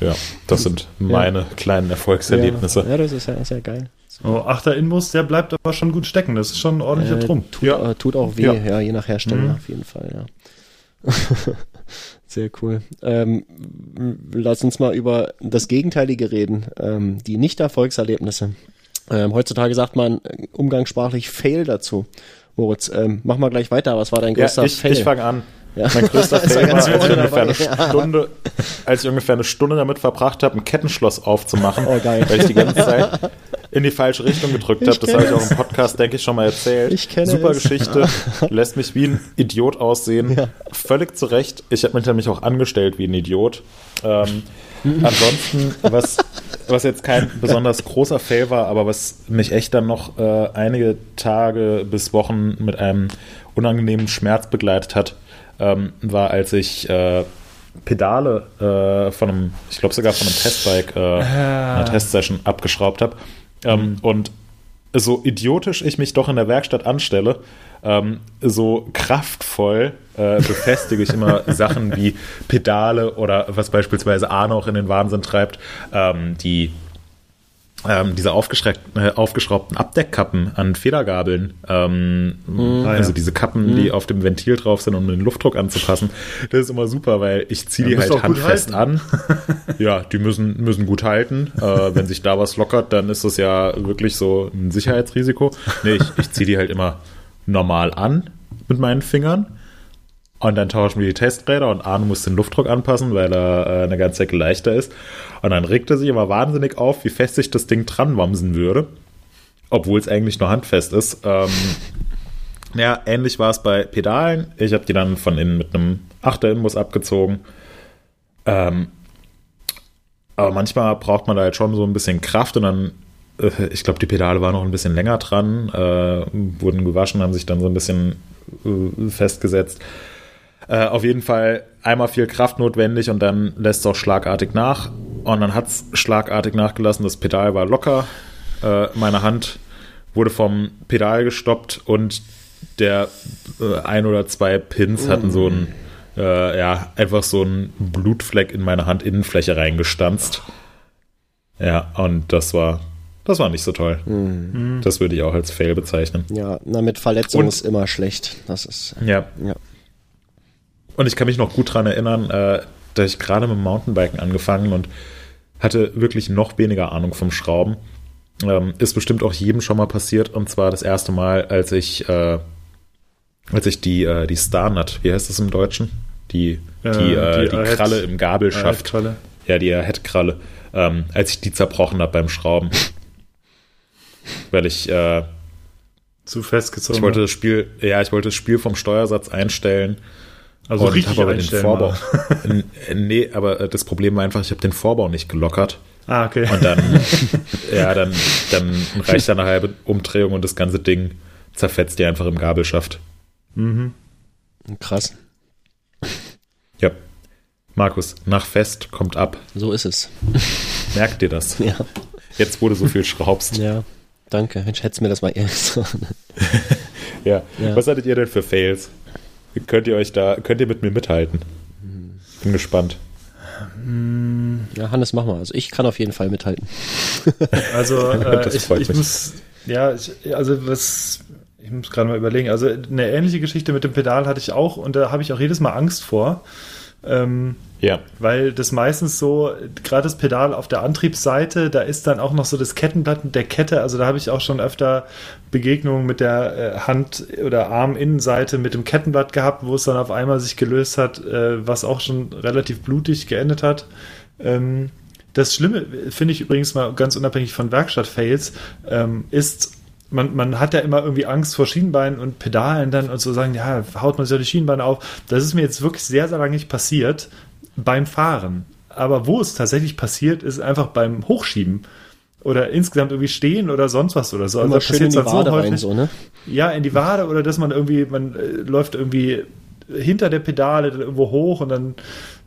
Ja, das sind meine kleinen Erfolgserlebnisse. Ja, das ist ja, ist ja geil. Oh, Achter Inbus, der bleibt aber schon gut stecken. Das ist schon ein ordentlicher Äh, Trumpf. Tut, Ja. äh, tut auch weh, Ja. ja, je nach Hersteller auf jeden Fall, ja. Sehr cool. Ähm, lass uns mal über das Gegenteilige reden, ähm, die Nicht-Erfolgserlebnisse. Ähm, heutzutage sagt man äh, umgangssprachlich Fail dazu. Moritz, ähm, mach mal gleich weiter. Was war dein Ja, größter ich, Fail? ich fange an. Ja. Mein größter ganz als ich, ungefähr eine. Stunde, als ich ungefähr eine Stunde damit verbracht habe, ein Kettenschloss aufzumachen, Oh, geil. weil ich die ganze Zeit in die falsche Richtung gedrückt habe. Das habe ich auch im Podcast, denke ich, schon mal erzählt. Ich kenne Super es. Geschichte, lässt mich wie ein Idiot aussehen. Ja. Völlig zu Recht. Ich habe mich nämlich auch angestellt wie ein Idiot. Ähm, ansonsten, was, was jetzt kein besonders großer Fail war, aber was mich echt dann noch äh, einige Tage bis Wochen mit einem unangenehmen Schmerz begleitet hat, ähm, war, als ich äh, Pedale äh, von einem, ich glaube sogar von einem Testbike, äh, einer Testsession abgeschraubt habe. Ähm, Und so idiotisch ich mich doch in der Werkstatt anstelle, ähm, so kraftvoll äh, befestige ich immer Sachen wie Pedale oder was beispielsweise Arne auch in den Wahnsinn treibt, ähm, die ähm, diese äh, aufgeschraubten Abdeckkappen an Federgabeln, ähm, also ja. diese Kappen, die auf dem Ventil drauf sind, um den Luftdruck anzupassen, das ist immer super, weil ich ziehe die Ja, halt handfest an. ja, die müssen, müssen gut halten. Äh, wenn sich da was lockert, dann ist das ja wirklich so ein Sicherheitsrisiko. Nee, ich, ich ziehe die halt immer normal an mit meinen Fingern Und dann tauschen wir die Testräder und Arne muss den Luftdruck anpassen, weil er äh, eine ganze Ecke leichter ist. Und dann regt er sich immer wahnsinnig auf, wie fest sich das Ding dran wamsen würde. Obwohl es eigentlich nur handfest ist. Ähm, ja, ähnlich war es bei Pedalen. Ich habe die dann von innen mit einem Achter-Inbus abgezogen. Ähm, aber manchmal braucht man da halt schon so ein bisschen Kraft und dann, äh, ich glaube, die Pedale waren noch ein bisschen länger dran, äh, wurden gewaschen, haben sich dann so ein bisschen äh, festgesetzt. Äh, auf jeden Fall einmal viel Kraft notwendig und dann lässt es auch schlagartig nach. Und dann hat es schlagartig nachgelassen. Das Pedal war locker. Äh, meine Hand wurde vom Pedal gestoppt und der äh, ein oder zwei Pins hatten so ein, äh, ja, einfach so ein Blutfleck in meine Handinnenfläche reingestanzt. Ja, und das war, das war nicht so toll. Das würde ich auch als Fail bezeichnen. Ja, na, mit Verletzung Und- ist immer schlecht. Das ist, Ja, ja. Und ich kann mich noch gut dran erinnern, äh, da ich gerade mit dem Mountainbiken angefangen und hatte wirklich noch weniger Ahnung vom Schrauben. Ähm, ist bestimmt auch jedem schon mal passiert. Und zwar das erste Mal, als ich, äh, als ich die, äh, die Starnut, wie heißt das im Deutschen? Die, die, Äh, äh, die die, Kralle im Gabelschaft. Ja, die Headkralle. Ähm, als ich die zerbrochen habe beim Schrauben. Weil ich, äh, Zu festgezogen. ich wollte das Spiel, ja, ich wollte das Spiel vom Steuersatz einstellen also und richtig habe aber den Vorbau. N- nee, aber äh, das Problem war einfach, ich habe den Vorbau nicht gelockert. Ah, okay. Und dann, ja, dann, dann reicht da eine halbe Umdrehung und das ganze Ding zerfetzt dir einfach im Gabelschaft. krass. Ja. Markus, nach Fest kommt ab. So ist es. Merkt dir das? Ja, Jetzt, wo du so viel schraubst. ja. Danke. Mensch, hättest mir das mal ehrlich sagen. Ja. Ja. Was hattet ihr denn für Fails? Könnt ihr euch da, könnt ihr mit mir mithalten? Bin gespannt. Ja, Hannes, mach mal. Also ich kann auf jeden Fall mithalten. Also äh, ich, ich muss, ja, ich, also was, ich muss gerade mal überlegen. Also eine ähnliche Geschichte mit dem Pedal hatte ich auch und da habe ich auch jedes Mal Angst vor, ähm, Ja. weil das meistens so, gerade das Pedal auf der Antriebsseite, da ist dann auch noch so das Kettenblatt mit der Kette. Also da habe ich auch schon öfter Begegnungen mit der äh, Hand- oder Arminnenseite mit dem Kettenblatt gehabt, wo es dann auf einmal sich gelöst hat, äh, was auch schon relativ blutig geendet hat. Ähm, das Schlimme, finde ich übrigens mal ganz unabhängig von Werkstatt-Fails, ähm, ist, man, man hat ja immer irgendwie Angst vor Schienenbeinen und Pedalen dann und so sagen, ja, haut man sich ja die Schienenbeine auf. Das ist mir jetzt wirklich sehr, sehr lange nicht passiert beim Fahren. Aber wo es tatsächlich passiert, ist einfach beim Hochschieben. Oder insgesamt irgendwie stehen oder sonst was oder so. Immer das schön in die Wade rein, häufig. so, ne? Ja, in die Wade oder dass man irgendwie, man äh, läuft irgendwie hinter der Pedale dann irgendwo hoch und dann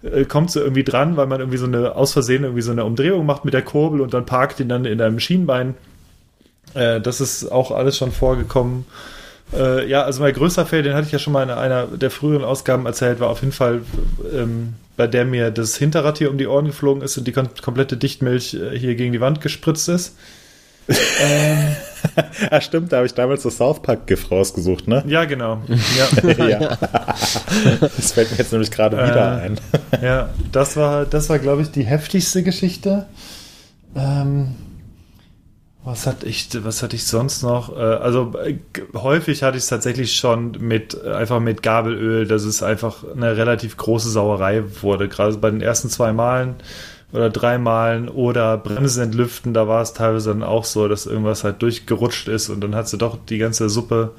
äh, kommt so irgendwie dran, weil man irgendwie so eine aus Versehen irgendwie so eine Umdrehung macht mit der Kurbel und dann parkt ihn dann in einem Schienbein. Äh, das ist auch alles schon vorgekommen. Äh, ja, also mein größter Fail, den hatte ich ja schon mal in einer der früheren Ausgaben erzählt, war auf jeden Fall, ähm, bei der mir das Hinterrad hier um die Ohren geflogen ist und die kom komplette Dichtmilch äh, hier gegen die Wand gespritzt ist. ähm, Ah, stimmt, da habe ich damals das South Park GIF rausgesucht, ne? ja, genau. Ja. ja. Das fällt mir jetzt nämlich gerade wieder Äh, ein. Ja, das war, das war, glaube ich, die heftigste Geschichte. Ähm, was hatte ich, was hatte ich sonst noch? Äh, also äh, häufig hatte ich es tatsächlich schon mit äh, einfach mit Gabelöl, dass es einfach eine relativ große Sauerei wurde. Gerade bei den ersten zwei Malen oder drei Malen oder Bremsen entlüften, da war es teilweise dann auch so, dass irgendwas halt durchgerutscht ist und dann hat sie doch die ganze Suppe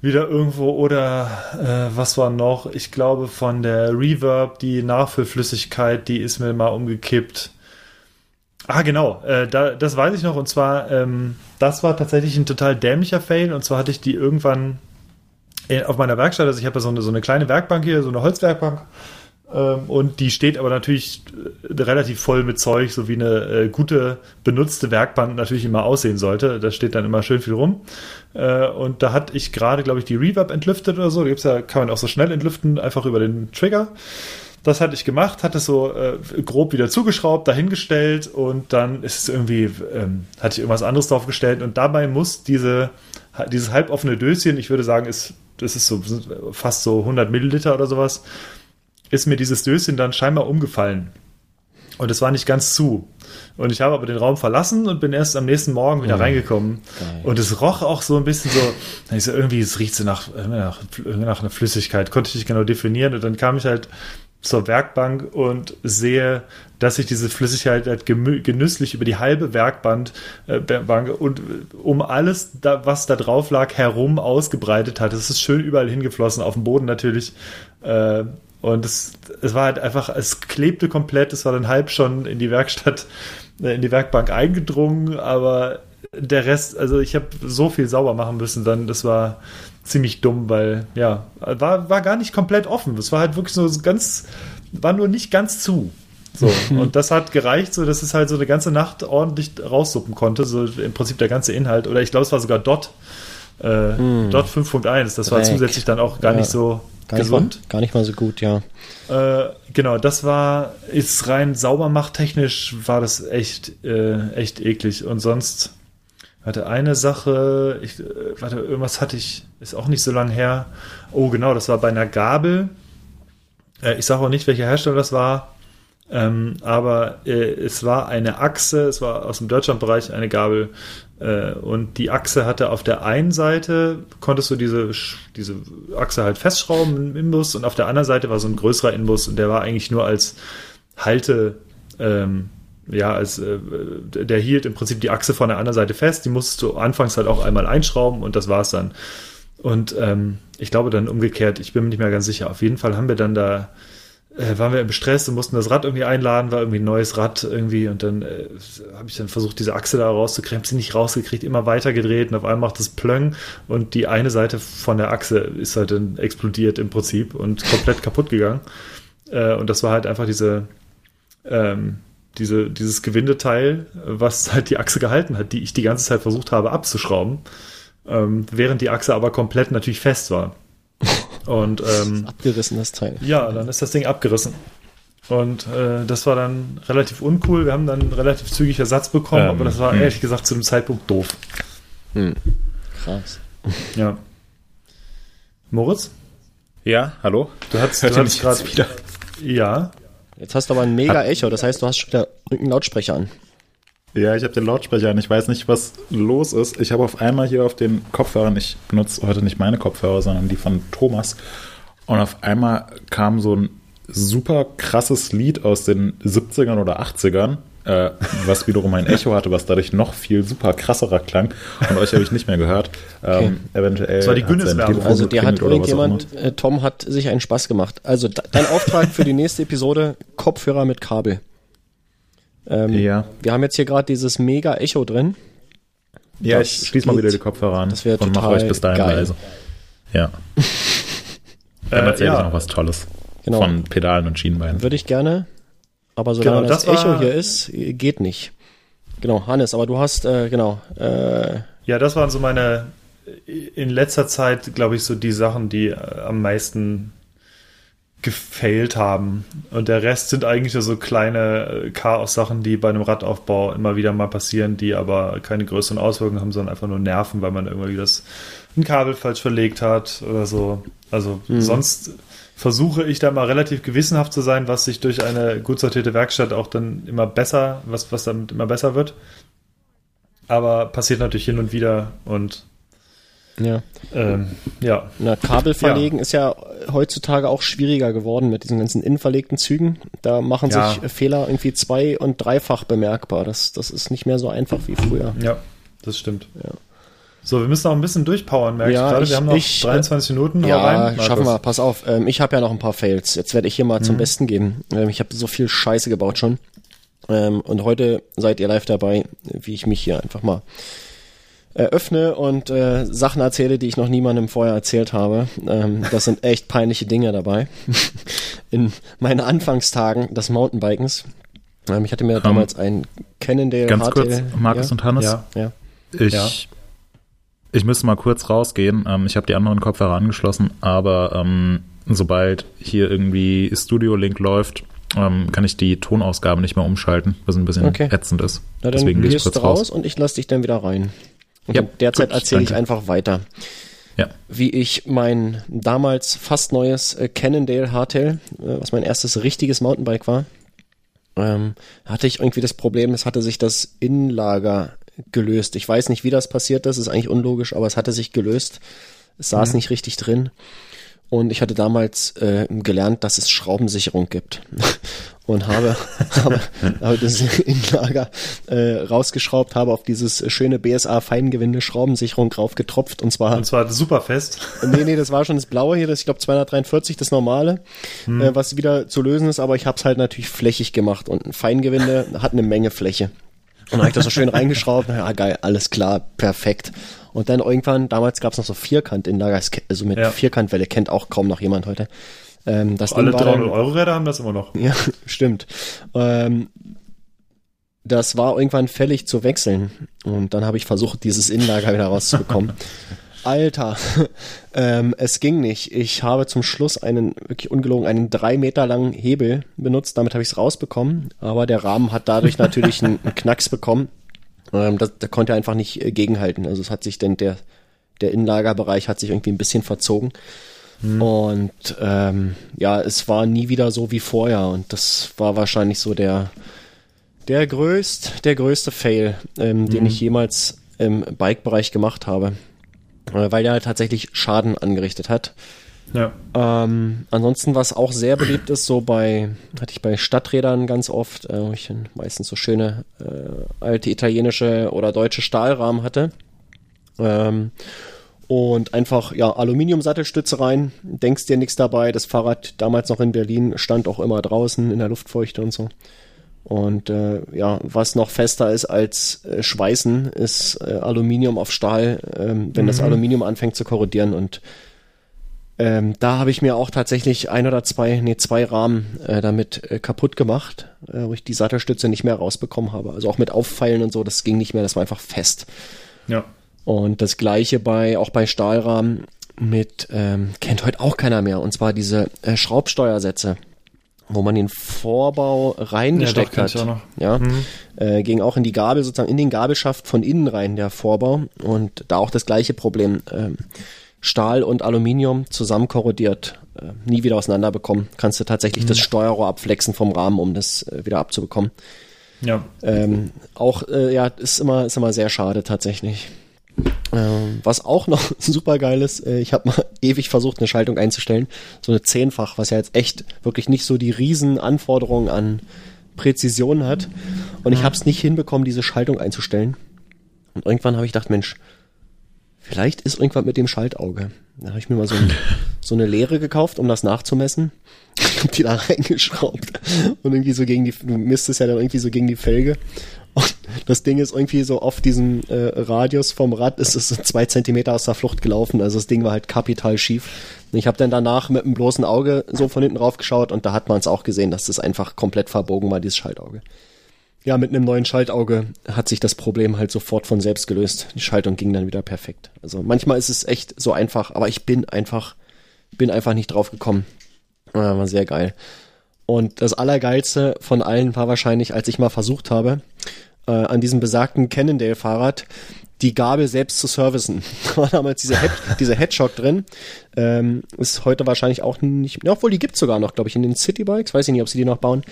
wieder irgendwo oder äh, was war noch? Ich glaube von der Reverb, die Nachfüllflüssigkeit, die ist mir mal umgekippt. Ah, genau, äh, da, das weiß ich noch und zwar, ähm, das war tatsächlich ein total dämlicher Fail und zwar hatte ich die irgendwann in, auf meiner Werkstatt, also ich habe ja so eine, so eine kleine Werkbank hier, so eine Holzwerkbank ähm, und die steht aber natürlich äh, relativ voll mit Zeug, so wie eine äh, gute benutzte Werkbank natürlich immer aussehen sollte. Da steht dann immer schön viel rum. Äh, und da hatte ich gerade, glaube ich, die Reverb entlüftet oder so. Da gibt's ja, kann man auch so schnell entlüften, einfach über den Trigger. Das hatte ich gemacht, hatte es so äh, grob wieder zugeschraubt, dahingestellt und dann ist es irgendwie, ähm, hatte ich irgendwas anderes draufgestellt und dabei muss diese, dieses halboffene Döschen, ich würde sagen, ist, das ist so fast so 100 Milliliter oder sowas, ist mir dieses Döschen dann scheinbar umgefallen. Und es war nicht ganz zu. Und ich habe aber den Raum verlassen und bin erst am nächsten Morgen wieder reingekommen. Geil. Und es roch auch so ein bisschen so, so irgendwie, es riecht so nach, nach, nach einer Flüssigkeit, konnte ich nicht genau definieren. Und dann kam ich halt zur Werkbank und sehe, dass sich diese Flüssigkeit halt genüsslich über die halbe Werkbank äh, und äh, um alles, da, was da drauf lag, herum ausgebreitet hat. Es ist schön überall hingeflossen, auf dem Boden natürlich. Äh, und es, es war halt einfach, es klebte komplett, es war dann halb schon in die Werkstatt, äh, in die Werkbank eingedrungen, aber der Rest, also ich habe so viel sauber machen müssen dann, das war ziemlich dumm, weil ja, war, war gar nicht komplett offen. Es war halt wirklich so ganz, war nur nicht ganz zu. So, und das hat gereicht, so dass es halt so eine ganze Nacht ordentlich raussuppen konnte, so im Prinzip der ganze Inhalt. Oder ich glaube, es war sogar Dot, äh, Dot 5.1. Das war Dreck. zusätzlich dann auch gar Ja. nicht so Gar nicht, mal, gesund. gar nicht mal so gut, ja. Äh, genau, das war ist rein saubermachttechnisch war das echt äh, echt eklig und sonst warte eine Sache, ich, äh, warte irgendwas hatte ich ist auch nicht so lang her. Oh genau, das war bei einer Gabel. Äh, ich sage auch nicht, welcher Hersteller das war. Ähm, aber äh, es war eine Achse, es war aus dem Deutschlandbereich eine Gabel äh, und die Achse hatte auf der einen Seite, konntest du diese, diese Achse halt festschrauben im Inbus und auf der anderen Seite war so ein größerer Inbus und der war eigentlich nur als Halte, ähm, ja, als äh, der hielt im Prinzip die Achse von der anderen Seite fest, die musstest du anfangs halt auch einmal einschrauben und das war's dann. Und ähm, ich glaube dann umgekehrt, ich bin mir nicht mehr ganz sicher. Auf jeden Fall haben wir dann da äh, waren wir im Stress und mussten das Rad irgendwie einladen, war irgendwie ein neues Rad irgendwie und dann äh, habe ich dann versucht, diese Achse da rauszukriegen, sie nicht rausgekriegt, immer weiter gedreht und auf einmal macht es Plöng und die eine Seite von der Achse ist halt dann explodiert im Prinzip und komplett kaputt gegangen. Äh, und das war halt einfach diese, ähm, diese, dieses Gewindeteil, was halt die Achse gehalten hat, die ich die ganze Zeit versucht habe abzuschrauben, ähm, während die Achse aber komplett natürlich fest war. Und ähm, Abgerissen, das Teil. ja, dann ist das Ding abgerissen. Und äh, das war dann relativ uncool. Wir haben dann relativ zügig Ersatz bekommen, Ähm, aber das war hm. ehrlich gesagt zu dem Zeitpunkt doof. Krass. Ja. Moritz? Ja, hallo? Du hast, Hört du hast mich gerade. wieder? Ja. Jetzt hast du aber ein mega Echo, das heißt, du hast schon wieder irgendeinen Lautsprecher an. Ja, ich habe den Lautsprecher an. Ich weiß nicht, was los ist. Ich habe auf einmal hier auf den Kopfhörern, ich benutze heute nicht meine Kopfhörer, sondern die von Thomas. Und auf einmal kam so ein super krasses Lied aus den 70ern oder 80ern, äh, was wiederum ein Echo hatte, was dadurch noch viel super krasserer klang. Und euch habe ich nicht mehr gehört. Ähm, eventuell. Das war die. Telefon Also dir hat irgendjemand, äh, Tom hat sich einen Spaß gemacht. Also de- dein Auftrag für die nächste Episode, Kopfhörer mit Kabel. Ähm. Ja, Wir haben jetzt hier gerade dieses mega Echo drin. ja Das ich schließe mal wieder die Kopfhörer an Das wäre und mache total euch bis dahin geil. leise. Ja. Dann Äh, erzähle ja. ich noch was Tolles Genau. von Pedalen und Schienbeinen. Würde ich gerne. Aber solange Genau, das, das Echo hier ist, geht nicht. Genau, Hannes, aber du hast, äh, genau, äh, Ja, das waren so meine in letzter Zeit, glaube ich, so die Sachen, die äh, am meisten gefailt haben. Und der Rest sind eigentlich nur so kleine äh, Chaos-Sachen, die bei einem Radaufbau immer wieder mal passieren, die aber keine größeren Auswirkungen haben, sondern einfach nur nerven, weil man irgendwie das ein Kabel falsch verlegt hat oder so. Also sonst versuche ich da mal relativ gewissenhaft zu sein, was sich durch eine gut sortierte Werkstatt auch dann immer besser, was, was damit immer besser wird. Aber passiert natürlich hin und wieder und ja. ähm, ja. Na, Kabel verlegen ist ja heutzutage auch schwieriger geworden mit diesen ganzen innenverlegten Zügen. Da machen Ja. sich Fehler irgendwie zwei- und dreifach bemerkbar. Das, das ist nicht mehr so einfach wie früher. Ja, das stimmt. Ja. So, wir müssen noch ein bisschen durchpowern, merke Ja, ich gerade. ich- Wir haben noch ich, äh, 23 Minuten. Hau Ja, rein, schaffen wir. Pass auf. Ähm, ich habe ja noch ein paar Fails. Jetzt werde ich hier mal Mhm. zum Besten geben. Ähm, ich habe so viel Scheiße gebaut schon. Ähm, und heute seid ihr live dabei, wie ich mich hier einfach mal eröffne und äh, Sachen erzähle, die ich noch niemandem vorher erzählt habe. Ähm, das sind echt peinliche Dinge dabei. In meinen Anfangstagen des Mountainbikens. Ähm, ich hatte mir damals ein Cannondale Ganz HT kurz, Markus ja, und Hannes. Ja. ja. Ich, Ja. Ich müsste mal kurz rausgehen. Ähm, ich habe die anderen Kopfhörer angeschlossen, aber ähm, sobald hier irgendwie Studio Link läuft, ähm, kann ich die Tonausgabe nicht mehr umschalten, was ein bisschen Okay. ätzend ist. Na, dann Deswegen gehe ich kurz raus raus. und ich lasse dich dann wieder rein. Und Ja, derzeit erzähle ich einfach weiter, Ja. wie ich mein damals fast neues äh, Cannondale Hardtail, äh, was mein erstes richtiges Mountainbike war, ähm, hatte ich irgendwie das Problem, es hatte sich das Innenlager gelöst. Ich weiß nicht, wie das passiert ist, ist eigentlich unlogisch, aber es hatte sich gelöst. Es saß mhm. nicht richtig drin. Und ich hatte damals äh, gelernt, dass es Schraubensicherung gibt. und habe, habe, habe das Innenlager äh, rausgeschraubt, habe auf dieses schöne BSA Feingewinde Schraubensicherung draufgetropft und zwar und zwar super fest. Nee, nee, das war schon das blaue hier, das ich glaube 243 das normale, hm. äh, was wieder zu lösen ist, aber ich habe es halt natürlich flächig gemacht und ein Feingewinde hat eine Menge Fläche. Und dann habe ich das so schön reingeschraubt, ja geil, alles klar, perfekt. Und dann irgendwann, damals gab es noch so Vierkant-Innenlager, also mit ja. Vierkantwelle kennt auch kaum noch jemand heute. Ähm, das Alle 300 Euro Räder haben das immer noch. Ja, stimmt. Ähm, das war irgendwann fällig zu wechseln. Und dann habe ich versucht, dieses Innenlager wieder rauszubekommen. Alter, ähm, es ging nicht. Ich habe zum Schluss einen, wirklich ungelogen, einen drei Meter langen Hebel benutzt. Damit habe ich es rausbekommen. Aber der Rahmen hat dadurch natürlich einen, einen Knacks bekommen. Ähm, das, der konnte einfach nicht äh, gegenhalten. Also es hat sich denn der, der Innenlagerbereich hat sich irgendwie ein bisschen verzogen. Hm. Und ähm, ja, es war nie wieder so wie vorher. Und das war wahrscheinlich so der, der größt, der größte Fail, ähm, hm. den ich jemals im Bike-Bereich gemacht habe. Äh, weil der halt tatsächlich Schaden angerichtet hat. Ja. Ähm, ansonsten, was auch sehr beliebt ist, so bei, hatte ich bei Stadträdern ganz oft, äh, wo ich meistens so schöne äh, alte italienische oder deutsche Stahlrahmen hatte. Ähm, und einfach ja Aluminium-Sattelstütze rein, denkst dir nichts dabei. Das Fahrrad damals noch in Berlin stand auch immer draußen in der Luftfeuchte und so. Und äh, ja, was noch fester ist als äh, Schweißen, ist äh, Aluminium auf Stahl, ähm, wenn mhm. das Aluminium anfängt zu korrodieren. Und ähm, da habe ich mir auch tatsächlich ein oder zwei, nee, zwei Rahmen äh, damit äh, kaputt gemacht, äh, wo ich die Sattelstütze nicht mehr rausbekommen habe. Also auch mit Auffeilen und so, das ging nicht mehr, das war einfach fest. Ja. Und das gleiche bei auch bei Stahlrahmen mit ähm, kennt heute auch keiner mehr und zwar diese äh, Schraubsteuersätze, wo man den Vorbau reingesteckt ja, hat. Ja, mhm. äh, ging auch in die Gabel sozusagen in den Gabelschaft von innen rein der Vorbau und da auch das gleiche Problem. Ähm, Stahl und Aluminium zusammen korrodiert, äh, nie wieder auseinanderbekommen. Kannst du tatsächlich mhm. das Steuerrohr abflexen vom Rahmen, um das äh, wieder abzubekommen. Ja. Ähm, auch äh, ja, ist immer ist immer sehr schade tatsächlich. Ähm, was auch noch super geil ist, äh, ich habe mal ewig versucht, eine Schaltung einzustellen. So eine zehnfach, was ja jetzt echt wirklich nicht so die riesen Anforderungen an Präzision hat. Und ich habe es nicht hinbekommen, diese Schaltung einzustellen. Und irgendwann habe ich gedacht, Mensch, vielleicht ist irgendwas mit dem Schaltauge. Da habe ich mir mal so, ein, so eine Leere gekauft, um das nachzumessen. Ich hab die da reingeschraubt. Und irgendwie so gegen die, du misst es ja dann irgendwie so gegen die Felge. Und das Ding ist irgendwie so auf diesem äh, Radius vom Rad ist es so zwei Zentimeter aus der Flucht gelaufen. Also das Ding war halt kapital schief. Ich habe dann danach mit einem bloßen Auge so von hinten rauf geschaut und da hat man es auch gesehen, dass das einfach komplett verbogen war, dieses Schaltauge. Ja, mit einem neuen Schaltauge hat sich das Problem halt sofort von selbst gelöst. Die Schaltung ging dann wieder perfekt. Also manchmal ist es echt so einfach, aber ich bin einfach, bin einfach nicht drauf gekommen. war sehr geil. Und das Allergeilste von allen war wahrscheinlich, als ich mal versucht habe, äh, an diesem besagten Cannondale-Fahrrad die Gabel selbst zu servicen. Da war damals dieser, Head, dieser Headshock drin. Ähm, ist heute wahrscheinlich auch nicht, ja, obwohl die gibt's sogar noch, glaube ich, in den Citybikes. Weiß ich nicht, ob sie die noch bauen.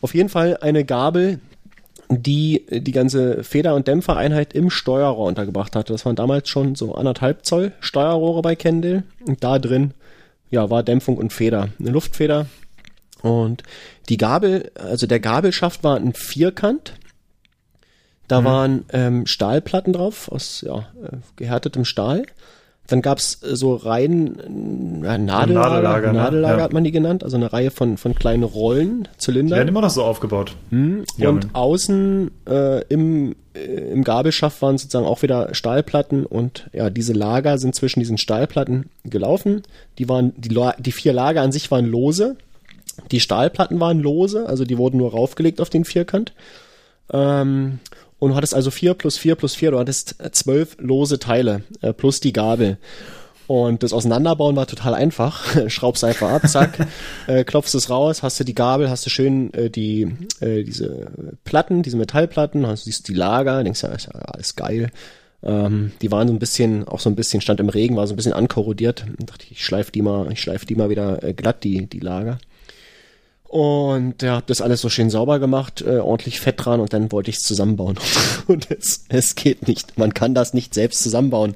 Auf jeden Fall eine Gabel, die die ganze Feder- und Dämpfereinheit im Steuerrohr untergebracht hatte. Das waren damals schon so anderthalb Zoll Steuerrohre bei Cannondale. Und da drin, ja, war Dämpfung und Feder. Eine Luftfeder. Und die Gabel, also der Gabelschaft war ein Vierkant da mhm. waren ähm, Stahlplatten drauf aus ja, äh, gehärtetem Stahl. Dann gab's äh, so Reihen, äh, Nadellager, Nadellager, ne? Nadellager ja. hat man die genannt, also eine Reihe von, von kleinen Rollen, Zylinder. Die werden immer noch so aufgebaut. Hm. Und außen äh, im, äh, im Gabelschaft waren sozusagen auch wieder Stahlplatten und ja, diese Lager sind zwischen diesen Stahlplatten gelaufen. Die waren, die, die vier Lager an sich waren lose. Die Stahlplatten waren lose, also die wurden nur raufgelegt auf den Vierkant. Ähm, und du hattest also vier plus vier plus vier, du hattest zwölf lose Teile äh, plus die Gabel. Und das Auseinanderbauen war total einfach. Schraubst einfach ab, zack, äh, klopfst es raus, hast du die Gabel, hast du schön äh, die äh, diese Platten, diese Metallplatten, hast du siehst die Lager, denkst ja, ist ja alles geil. Ähm, die waren so ein bisschen, auch so ein bisschen, stand im Regen, war so ein bisschen ankorrodiert. Und dachte ich, ich schleif die mal, ich schleif die mal wieder äh, glatt, die, die Lager. Und ja, hab das alles so schön sauber gemacht, äh, ordentlich Fett dran und dann wollte ich es zusammenbauen. Und es, es geht nicht. Man kann das nicht selbst zusammenbauen,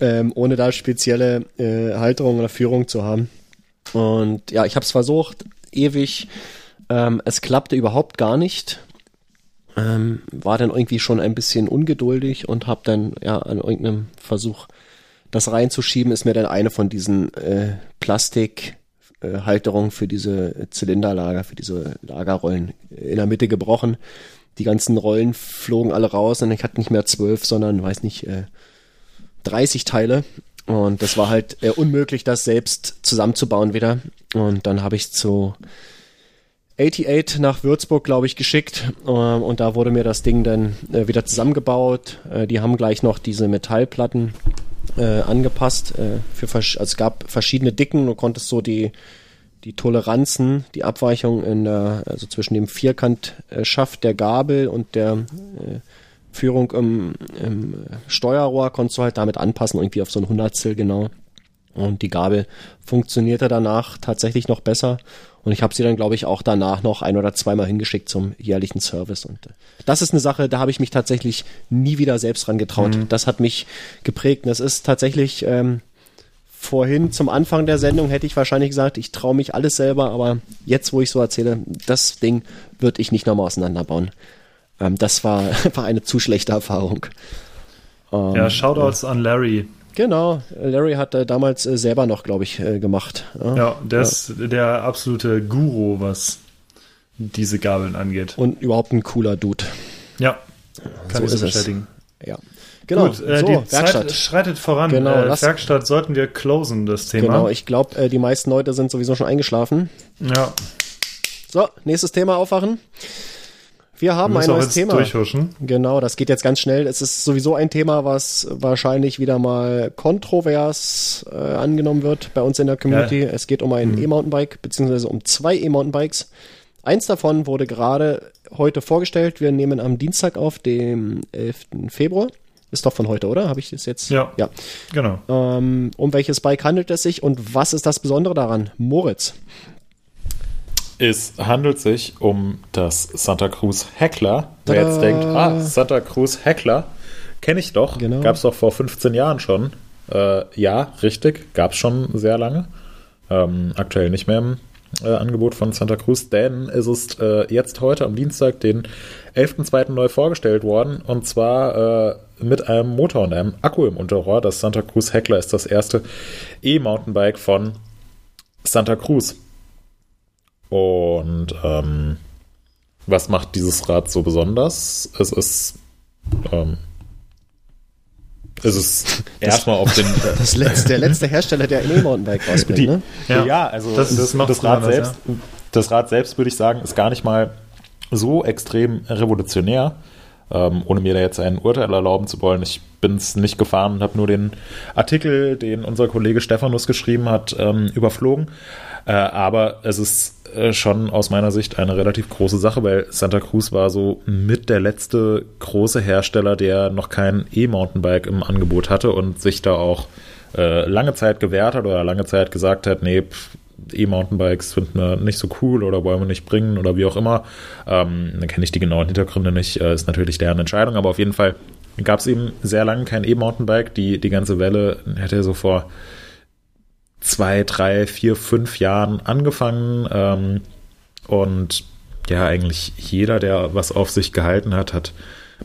ähm, ohne da spezielle äh, Halterung oder Führung zu haben. Und ja, ich habe es versucht, ewig. Ähm, es klappte überhaupt gar nicht. Ähm, war dann irgendwie schon ein bisschen ungeduldig und habe dann ja an irgendeinem Versuch, das reinzuschieben, ist mir dann eine von diesen äh, Plastik Halterung für diese Zylinderlager, für diese Lagerrollen in der Mitte gebrochen. Die ganzen Rollen flogen alle raus und ich hatte nicht mehr zwölf, sondern, weiß nicht, äh, 30 Teile. Und das war halt äh, unmöglich, das selbst zusammenzubauen wieder. Und dann habe ich zu 88 nach Würzburg, glaube ich, geschickt. Ähm, und da wurde mir das Ding dann äh, wieder zusammengebaut. Äh, die haben gleich noch diese Metallplatten äh, angepasst. Äh, für also es gab verschiedene Dicken. Du konntest so die die Toleranzen, die Abweichung in der, also zwischen dem Vierkantschaft der Gabel und der äh, Führung im, im Steuerrohr konntest du halt damit anpassen, irgendwie auf so ein Hundertstel genau. Und die Gabel funktionierte danach tatsächlich noch besser. Und ich habe sie dann, glaube ich, auch danach noch ein oder zweimal hingeschickt zum jährlichen Service. Und äh, das ist eine Sache, da habe ich mich tatsächlich nie wieder selbst dran getraut. Mhm. Das hat mich geprägt. Und es ist tatsächlich ähm, vorhin zum Anfang der Sendung hätte ich wahrscheinlich gesagt, ich traue mich alles selber, aber jetzt, wo ich so erzähle, das Ding würde ich nicht nochmal auseinanderbauen. Ähm, das war, war eine zu schlechte Erfahrung. Ähm, ja, Shoutouts ja. an Larry. Genau, Larry hat äh, damals äh, selber noch, glaube ich, äh, gemacht. Ja, ja der ja. ist der absolute Guru, was diese Gabeln angeht. Und überhaupt ein cooler Dude. Ja, kann so ich bestätigen. Es. Ja. Genau, Gut, äh, so, die Werkstatt. Zeit schreitet voran. Genau, äh, Werkstatt sollten wir closen, das Thema. Genau, ich glaube, äh, die meisten Leute sind sowieso schon eingeschlafen. Ja. So, nächstes Thema aufwachen. Wir haben wir ein neues Thema. Durchhuschen. Genau, das geht jetzt ganz schnell. Es ist sowieso ein Thema, was wahrscheinlich wieder mal kontrovers äh, angenommen wird bei uns in der Community. Ja. Es geht um ein mhm. E-Mountainbike, beziehungsweise um zwei E-Mountainbikes. Eins davon wurde gerade heute vorgestellt. Wir nehmen am Dienstag auf, dem 11. Februar. Ist doch von heute, oder? Habe ich das jetzt? Ja. Ja. Genau. Ähm, um welches Bike handelt es sich und was ist das Besondere daran? Moritz. Es handelt sich um das Santa Cruz Heckler. Wer jetzt denkt, ah, Santa Cruz Heckler, kenne ich doch. Genau. Gab es doch vor 15 Jahren schon. Äh, ja, richtig, gab es schon sehr lange. Ähm, aktuell nicht mehr im äh, Angebot von Santa Cruz, denn es ist äh, jetzt heute am Dienstag, den 11.02. neu vorgestellt worden. Und zwar äh, mit einem Motor und einem Akku im Unterrohr. Das Santa Cruz Heckler ist das erste E-Mountainbike von Santa Cruz. Und ähm, was macht dieses Rad so besonders? Es ist ähm, es ist erstmal auf den. Das letzte, der letzte Hersteller, der ein E-Mountainbike rausbringt, ne? Ja, ja also das, das, das Rad selbst, ja. das Rad selbst würde ich sagen, ist gar nicht mal so extrem revolutionär ähm, ohne mir da jetzt ein Urteil erlauben zu wollen. Ich bin es nicht gefahren und habe nur den Artikel, den unser Kollege Stephanus geschrieben hat, ähm, überflogen. Äh, aber es ist äh, schon aus meiner Sicht eine relativ große Sache, weil Santa Cruz war so mit der letzte große Hersteller, der noch kein E-Mountainbike im Angebot hatte und sich da auch äh, lange Zeit gewehrt hat oder lange Zeit gesagt hat, nee, E-Mountainbikes finden wir nicht so cool oder wollen wir nicht bringen oder wie auch immer. Ähm, dann kenne ich die genauen Hintergründe nicht, äh, ist natürlich deren Entscheidung, aber auf jeden Fall gab es eben sehr lange kein E-Mountainbike. Die, die ganze Welle hätte so vor zwei, drei, vier, fünf Jahren angefangen. Ähm, und ja, eigentlich jeder, der was auf sich gehalten hat, hat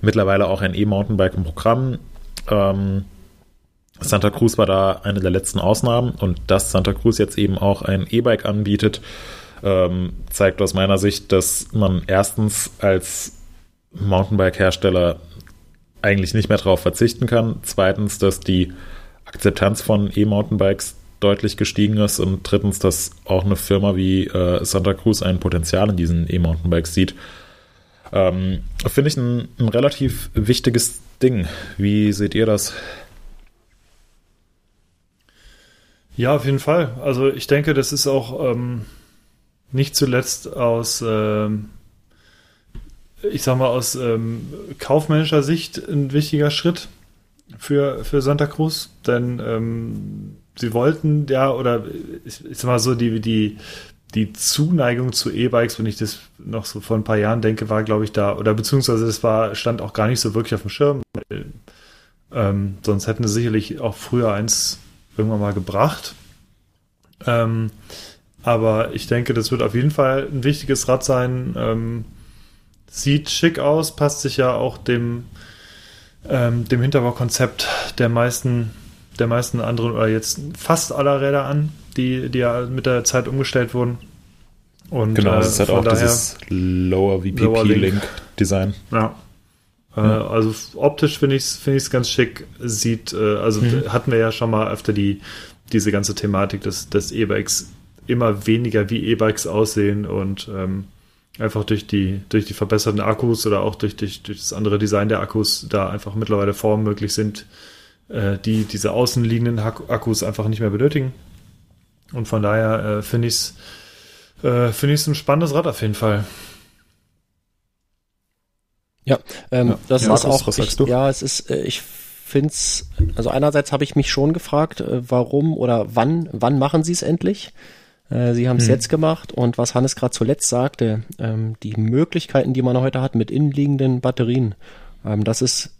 mittlerweile auch ein E-Mountainbike im Programm. Ähm, Santa Cruz war da eine der letzten Ausnahmen und dass Santa Cruz jetzt eben auch ein E-Bike anbietet, ähm, zeigt aus meiner Sicht, dass man erstens als Mountainbike-Hersteller eigentlich nicht mehr darauf verzichten kann. Zweitens, dass die Akzeptanz von E-Mountainbikes deutlich gestiegen ist und drittens, dass auch eine Firma wie äh, Santa Cruz ein Potenzial in diesen E-Mountainbikes sieht. Ähm, Finde ich ein, ein relativ wichtiges Ding. Wie seht ihr das? Ja, auf jeden Fall. Also ich denke, das ist auch ähm, nicht zuletzt aus, ähm, ich sag mal, aus ähm, kaufmännischer Sicht ein wichtiger Schritt für, für Santa Cruz, denn ähm, sie wollten ja, oder ich, sag mal so, die, die die Zuneigung zu E-Bikes, wenn ich das noch so vor ein paar Jahren denke, war, glaube ich, da, oder beziehungsweise das war, stand auch gar nicht so wirklich auf dem Schirm. Ähm, sonst hätten sie sicherlich auch früher eins irgendwann mal gebracht. Ähm, aber ich denke, das wird auf jeden Fall ein wichtiges Rad sein. Ähm, sieht schick aus, passt sich ja auch dem, ähm, dem Hinterbaukonzept der meisten, der meisten anderen oder jetzt fast aller Räder an, die, die ja mit der Zeit umgestellt wurden. Und, genau, äh, das ist halt auch dieses Lower VPP Lower Link. Link Design. Ja. Äh, also optisch finde ich es find ich's ganz schick. Sieht, äh, also d- hatten wir ja schon mal öfter die, diese ganze Thematik, dass, dass E-Bikes immer weniger wie E-Bikes aussehen und ähm, einfach durch die, durch die verbesserten Akkus oder auch durch, durch, durch das andere Design der Akkus da einfach mittlerweile Formen möglich sind, äh, die diese außenliegenden Akkus einfach nicht mehr benötigen. Und von daher äh, finde ich es äh, finde ich es ein spannendes Rad auf jeden Fall. Ja, ähm, Ja. das Ja, ist auch, was ich, sagst du? ja, es ist, äh, ich find's, also einerseits habe ich mich schon gefragt, äh, warum oder wann, wann machen sie es endlich? Äh, Sie haben es Hm. jetzt gemacht und was Hannes gerade zuletzt sagte, ähm, die Möglichkeiten, die man heute hat mit innenliegenden Batterien, ähm, das ist,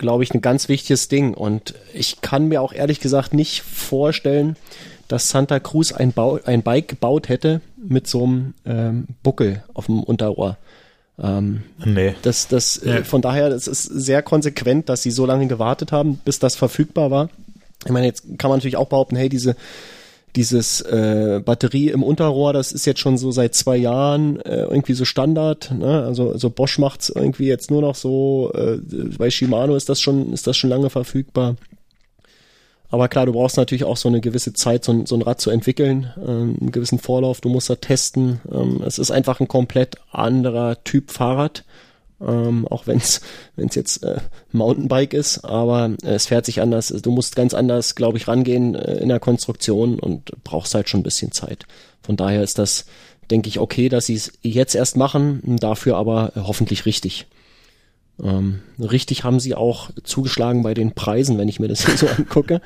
glaube ich, ein ganz wichtiges Ding und ich kann mir auch ehrlich gesagt nicht vorstellen, dass Santa Cruz ein, Bau, ein Bike gebaut hätte mit so einem ähm, Buckel auf dem Unterrohr. Ähm, Nee. das, das, Ja. äh, von daher, es ist sehr konsequent, dass sie so lange gewartet haben, bis das verfügbar war. Ich meine, jetzt kann man natürlich auch behaupten, hey, diese, dieses äh, Batterie im Unterrohr, das ist jetzt schon so seit zwei Jahren äh, irgendwie so Standard. Ne? Also, also Bosch macht's irgendwie jetzt nur noch so. Äh, bei Shimano ist das schon, ist das schon lange verfügbar. Aber klar, du brauchst natürlich auch so eine gewisse Zeit, so ein, so ein Rad zu entwickeln, ähm, einen gewissen Vorlauf, du musst da testen. Ähm, es ist einfach ein komplett anderer Typ Fahrrad, ähm, auch wenn es jetzt äh, Mountainbike ist, aber äh, es fährt sich anders. Du musst ganz anders, glaube ich, rangehen äh, in der Konstruktion und brauchst halt schon ein bisschen Zeit. Von daher ist das, denke ich, okay, dass sie es jetzt erst machen, dafür aber hoffentlich richtig. Ähm, richtig haben sie auch zugeschlagen bei den Preisen, wenn ich mir das hier so angucke.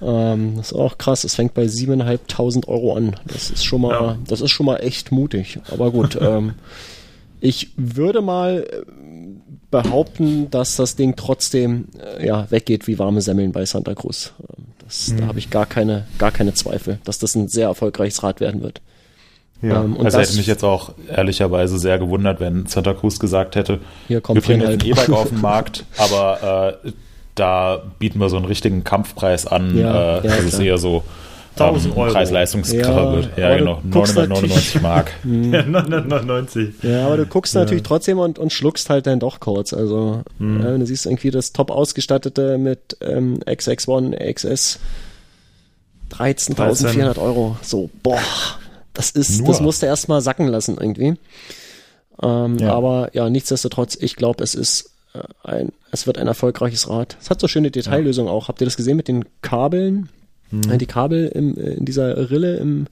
Ähm, das ist auch krass. Es fängt bei 7.500 Euro an. Das ist schon mal, Ja. das ist schon mal echt mutig. Aber gut, ähm, ich würde mal äh, behaupten, dass das Ding trotzdem äh, ja weggeht wie warme Semmeln bei Santa Cruz. Ähm, Das, Da habe ich gar keine, gar keine Zweifel, dass das ein sehr erfolgreiches Rad werden wird. Ähm, und also das- hätte mich jetzt auch ehrlicherweise sehr gewundert, wenn Santa Cruz gesagt hätte, wir bringen jetzt ein. E-Bike auf den Markt, aber äh, da bieten wir so einen richtigen Kampfpreis an, Ja, äh, ja, dass es klar. eher so 1000 Euro. Preis-Leistungskracher Ja. Ja, genau, guckst 999 Mark. Ja, 999. Ja, aber du guckst natürlich trotzdem und, und schluckst halt dann doch kurz. Also, ja, wenn du siehst irgendwie das top ausgestattete mit ähm, XX1, XS 13.400 Euro. So, boah, das ist, Nur. das musst du erstmal sacken lassen irgendwie. Ähm, Ja. Aber ja, nichtsdestotrotz, ich glaube, es ist äh, ein, es wird ein erfolgreiches Rad. Es hat so schöne Detaillösungen auch. Habt ihr das gesehen mit den Kabeln? Äh, Die Kabel im, äh, in dieser Rille im,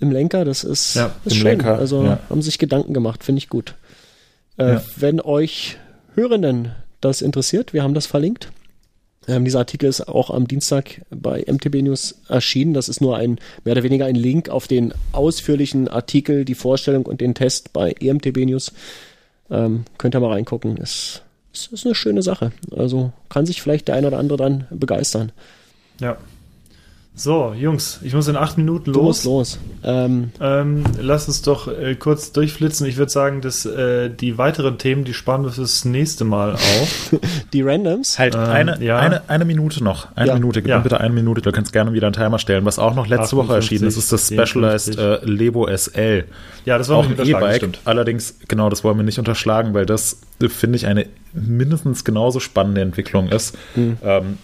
im Lenker, das ist, Ja, ist schön. Lenker, also ja. haben sich Gedanken gemacht, finde ich gut. Äh, Ja. Wenn euch Hörenden das interessiert, wir haben das verlinkt. Ähm, dieser Artikel ist auch am Dienstag bei MTB News erschienen. Das ist nur ein mehr oder weniger ein Link auf den ausführlichen Artikel, die Vorstellung und den Test bei EMTB News. Ähm, könnt ihr mal reingucken. Ist, ist, ist eine schöne Sache. Also kann sich vielleicht der ein oder andere dann begeistern. Ja. So, Jungs, ich muss in acht Minuten Los, los. los. Ähm, Ähm, lass uns doch äh, kurz durchflitzen. Ich würde sagen, dass äh, die weiteren Themen, die sparen wir fürs nächste Mal auf. die Randoms. Halt Ähm, eine, ja. eine, eine Minute noch. Eine Ja. Minute, gib Ja. mir bitte eine Minute. Du kannst gerne wieder einen Timer stellen. Was auch noch letzte Woche 58, erschienen ist, ist das Specialized 54. äh, Lebo SL. Ja, das war auch mir ein unterschlagen, E-Bike. stimmt. Allerdings, genau, das wollen wir nicht unterschlagen, weil das, äh, finde ich, eine mindestens genauso spannende Entwicklung ist. Ähm,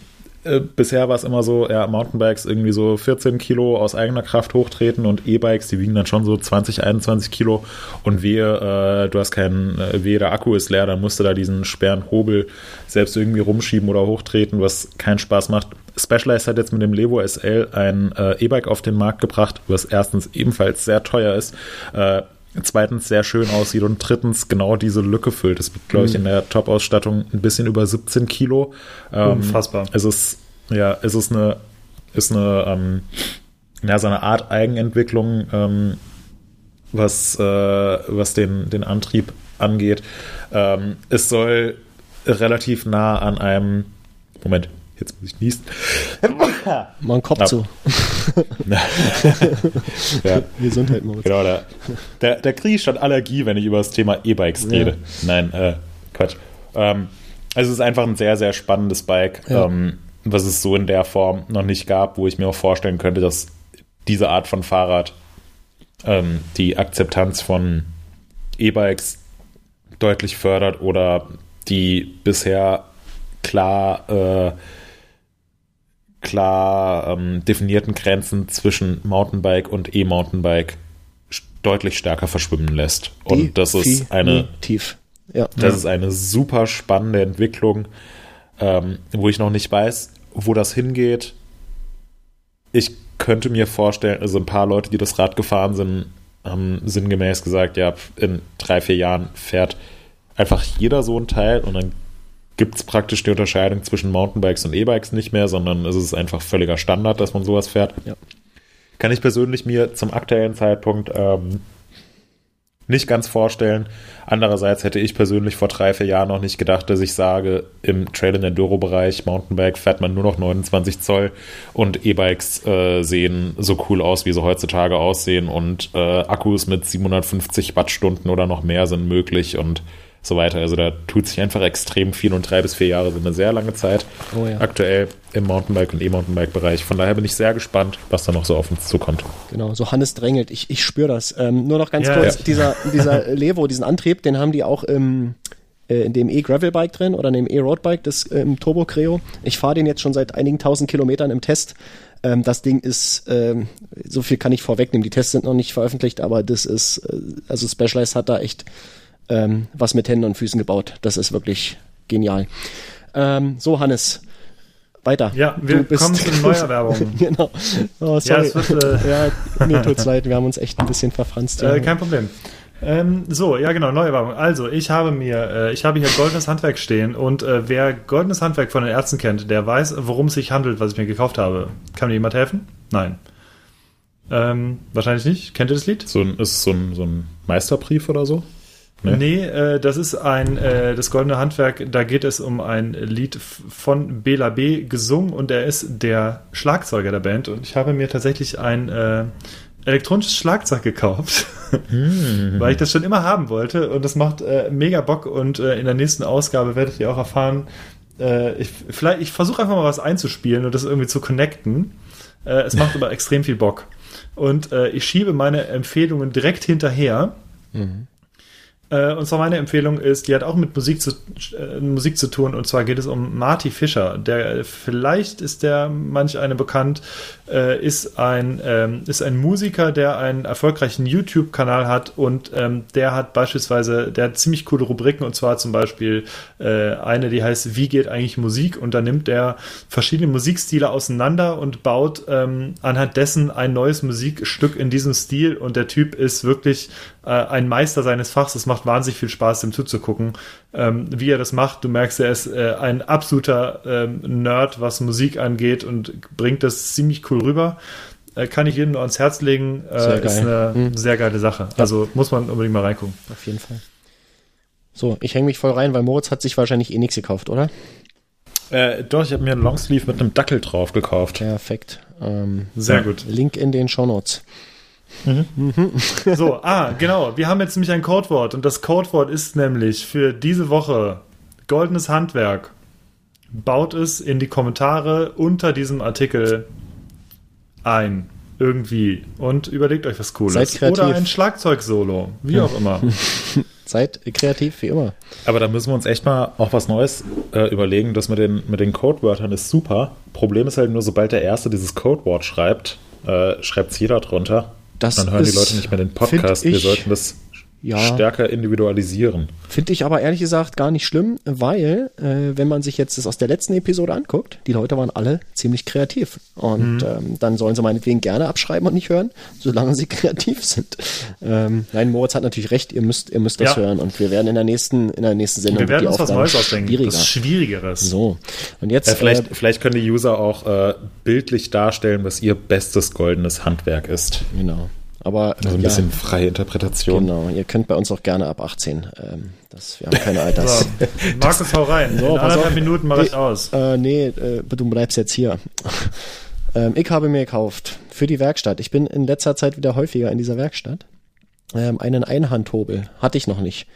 äh, bisher war es immer so, ja, Mountainbikes irgendwie so 14 Kilo aus eigener Kraft hochtreten und E-Bikes, die wiegen dann schon so 20, 21 Kilo und wehe, äh, du hast keinen, äh, wehe, der Akku ist leer, dann musst du da diesen schweren Hobel selbst irgendwie rumschieben oder hochtreten, was keinen Spaß macht. Specialized hat jetzt mit dem Levo SL ein äh, E-Bike auf den Markt gebracht, was erstens ebenfalls sehr teuer ist, äh, zweitens sehr schön aussieht und drittens genau diese Lücke füllt. Es wird, glaube ich, in der Top-Ausstattung ein bisschen über 17 Kilo. Ähm, Unfassbar. Es ist, ja, es ist eine, ist eine, ähm, ja, so eine Art Eigenentwicklung, ähm, was, äh, was den, den Antrieb angeht. Ähm, es soll relativ nah an einem. Moment, jetzt muss ich niesen. Mal einen Kopf Ja. zu. ja, Gesundheit, Moritz. genau, da, da, da kriege ich schon Allergie, wenn ich über das Thema E-Bikes rede. Nein, äh, Quatsch. Ähm, also es ist einfach ein sehr, sehr spannendes Bike, Ja. ähm, was es so in der Form noch nicht gab, wo ich mir auch vorstellen könnte, dass diese Art von Fahrrad ähm, die Akzeptanz von E-Bikes deutlich fördert oder die bisher klar äh, klar ähm, definierten Grenzen zwischen Mountainbike und E-Mountainbike deutlich stärker verschwimmen lässt. Und das ist eine Tief. Ja. das ist eine super spannende Entwicklung, ähm, wo ich noch nicht weiß, wo das hingeht. Ich könnte mir vorstellen, also ein paar Leute, die das Rad gefahren sind, haben sinngemäß gesagt, ja, in drei, vier Jahren fährt einfach jeder so ein Teil und dann gibt es praktisch die Unterscheidung zwischen Mountainbikes und E-Bikes nicht mehr, sondern es ist einfach völliger Standard, dass man sowas fährt. Ja. Kann ich persönlich mir zum aktuellen Zeitpunkt ähm, nicht ganz vorstellen. Andererseits hätte ich persönlich vor drei, vier Jahren noch nicht gedacht, dass ich sage, im Trail- und Enduro-Bereich Mountainbike fährt man nur noch 29 Zoll und E-Bikes äh, sehen so cool aus, wie sie heutzutage aussehen und äh, Akkus mit 750 Wattstunden oder noch mehr sind möglich und so weiter. Also da tut sich einfach extrem viel und drei bis vier Jahre sind eine sehr lange Zeit Oh ja. aktuell im Mountainbike- und E-Mountainbike-Bereich. Von daher bin ich sehr gespannt, was da noch so auf uns zukommt. Genau, so Hannes drängelt. Ich, ich spüre das. Ähm, nur noch ganz Ja, kurz, ja. dieser, dieser Levo, diesen Antrieb, den haben die auch im, äh, in dem E-Gravel-Bike drin oder in dem E-Road-Bike, das äh, im Turbo Creo. Ich fahre den jetzt schon seit einigen tausend Kilometern im Test. Ähm, das Ding ist, ähm, so viel kann ich vorwegnehmen. Die Tests sind noch nicht veröffentlicht, aber das ist, äh, also Specialized hat da echt ähm, was mit Händen und Füßen gebaut. Das ist wirklich genial. Ähm, so, Hannes, weiter. Ja, wir Du bist- kommen zu Neuerwerbung. genau. Oh, Ja, sorry. es wird, äh, ja, mir tut's leid, wir haben uns echt ein bisschen verfranst. Äh, kein Problem. Ähm, so, ja genau, neue Werbung. Also, ich habe mir, äh, ich habe hier goldenes Handwerk stehen und äh, wer goldenes Handwerk von den Ärzten kennt, der weiß, worum es sich handelt, was ich mir gekauft habe. Kann mir jemand helfen? Nein. Ähm, wahrscheinlich nicht. Kennt ihr das Lied? So ein, ist es so ein, so ein Meisterbrief oder so? Ne? Nee, äh, das ist ein, äh, das Goldene Handwerk, da geht es um ein Lied von Bela B. gesungen und er ist der Schlagzeuger der Band und ich habe mir tatsächlich ein äh, elektronisches Schlagzeug gekauft, weil ich das schon immer haben wollte und das macht äh, mega Bock und äh, in der nächsten Ausgabe werdet ihr auch erfahren, äh, ich, vielleicht, ich versuche einfach mal was einzuspielen und das irgendwie zu connecten. Äh, es macht aber extrem viel Bock. Und äh, ich schiebe meine Empfehlungen direkt hinterher. Äh, und zwar meine Empfehlung ist, die hat auch mit Musik zu, äh, Musik zu tun, und zwar geht es um Marty Fischer. Der äh, vielleicht ist der manch eine bekannt, äh, ist ein ähm, ist ein Musiker, der einen erfolgreichen YouTube-Kanal hat. Und ähm, der hat beispielsweise, der hat ziemlich coole Rubriken. Und zwar zum Beispiel äh, eine, die heißt Wie geht eigentlich Musik? Und da nimmt er verschiedene Musikstile auseinander und baut ähm, anhand dessen ein neues Musikstück in diesem Stil. Und der Typ ist wirklich äh, ein Meister seines Fachs. Es macht wahnsinnig viel Spaß, dem zuzugucken, ähm, wie er das macht. Du merkst, er ist äh, ein absoluter ähm, Nerd, was Musik angeht und bringt das ziemlich cool rüber. Äh, kann ich jedem nur ans Herz legen. Äh, Sehr ist eine Mhm. sehr geile Sache. Also muss man unbedingt mal reingucken. Auf jeden Fall. So, ich hänge mich voll rein, weil Moritz hat sich wahrscheinlich eh nichts gekauft, oder? Äh, doch, ich habe mir einen Longsleeve mit einem Dackel drauf gekauft. Perfekt. Ähm, Sehr Ja. gut. Link in den Shownotes. So, ah, genau. Wir haben jetzt nämlich ein Codewort und das Codewort ist nämlich für diese Woche goldenes Handwerk. Baut es in die Kommentare unter diesem Artikel ein. Irgendwie. Und überlegt euch was Cooles. Seid kreativ. Oder ein Schlagzeug-Solo. Wie auch immer. Seid kreativ wie immer. Aber da müssen wir uns echt mal auch was Neues äh, überlegen. Das mit den, mit den Codewörtern ist super. Problem ist halt nur, sobald der Erste dieses Codewort schreibt, äh, schreibt es jeder drunter. Das Dann hören die Leute nicht mehr den Podcast. Wir sollten das Ja. stärker individualisieren. Finde ich aber ehrlich gesagt gar nicht schlimm, weil, äh, wenn man sich jetzt das aus der letzten Episode anguckt, die Leute waren alle ziemlich kreativ. Und ähm, dann sollen sie meinetwegen gerne abschreiben und nicht hören, solange sie kreativ sind. Ähm, nein, Moritz hat natürlich recht, ihr müsst, ihr müsst das Ja. hören. Und wir werden in der nächsten, in der nächsten Sendung Wir werden uns was Neues ausdenken. schwieriger. Was Schwierigeres. So. Und jetzt, Ja, vielleicht, äh, vielleicht können die User auch äh, bildlich darstellen, was ihr bestes goldenes Handwerk ist. genau. Aber Also ein ja, bisschen freie Interpretation. Genau, ihr könnt bei uns auch gerne ab 18. Ähm, das, wir haben keine Alters. So, Markus, hau rein. So, In anderthalb. Minuten mache ich Nee, aus. Äh, nee, äh, du bleibst jetzt hier. ähm, ich habe mir gekauft für die Werkstatt. Ich bin in letzter Zeit wieder häufiger in dieser Werkstatt. Ähm, einen Einhandhobel hatte ich noch nicht.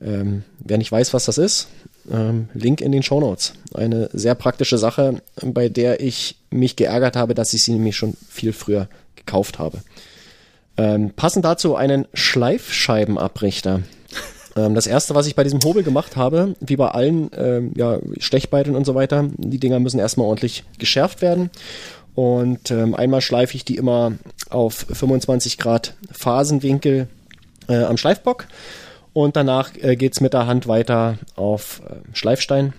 Ähm, wer nicht weiß, was das ist, ähm, Link in den Shownotes. Eine sehr praktische Sache, bei der ich mich geärgert habe, dass ich sie nämlich schon viel früher gekauft habe. Ähm, passend dazu einen Schleifscheibenabrichter. Ähm, das erste, was ich bei diesem Hobel gemacht habe, wie bei allen ähm, ja, Stechbeiteln und so weiter, die Dinger müssen erstmal ordentlich geschärft werden. Und ähm, einmal schleife ich die immer auf 25 Grad Phasenwinkel äh, am Schleifbock. Und danach äh, geht's mit der Hand weiter auf äh, Schleifstein.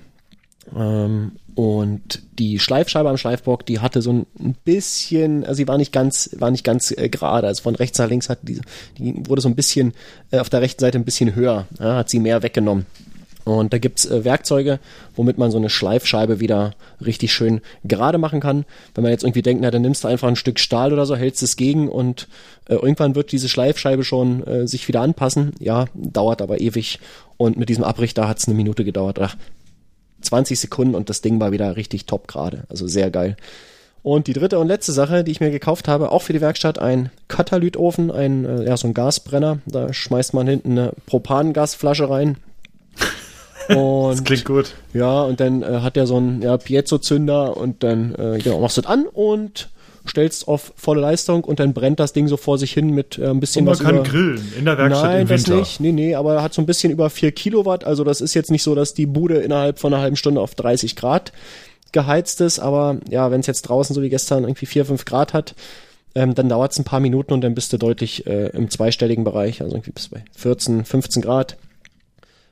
Ähm, und die Schleifscheibe am Schleifbock, die hatte so ein bisschen, also sie war nicht ganz, war nicht ganz äh, gerade. Also von rechts nach links hat die, die wurde so ein bisschen äh, auf der rechten Seite ein bisschen höher, ja, hat sie mehr weggenommen. Und da gibt's äh, Werkzeuge, womit man so eine Schleifscheibe wieder richtig schön gerade machen kann. Wenn man jetzt irgendwie denkt, na, dann nimmst du einfach ein Stück Stahl oder so, hältst es gegen und äh, irgendwann wird diese Schleifscheibe schon äh, sich wieder anpassen. Ja, dauert aber ewig. Und mit diesem Abrichter hat's eine Minute gedauert. Ach, 20 Sekunden und das Ding war wieder richtig top gerade. Also sehr geil. Und die dritte und letzte Sache, die ich mir gekauft habe, auch für die Werkstatt, ein Katalytofen, ein, äh, ja, so ein Gasbrenner. Da schmeißt man hinten eine Propangasflasche rein. Und Das klingt gut. ja, und dann äh, hat er so einen ja, Piezo-Zünder und dann äh, genau, machst du das an und stellst auf volle Leistung und dann brennt das Ding so vor sich hin mit äh, ein bisschen Und man was kann über grillen in der Werkstatt Nein, im das Winter. nicht. Nee, nee, aber er hat so ein bisschen über 4 Kilowatt. Also das ist jetzt nicht so, dass die Bude innerhalb von einer halben Stunde auf 30 Grad geheizt ist. Aber ja, wenn es jetzt draußen so wie gestern irgendwie 4, 5 Grad hat, ähm, dann dauert es ein paar Minuten und dann bist du deutlich äh, im zweistelligen Bereich. Also irgendwie bis bei 14, 15 Grad.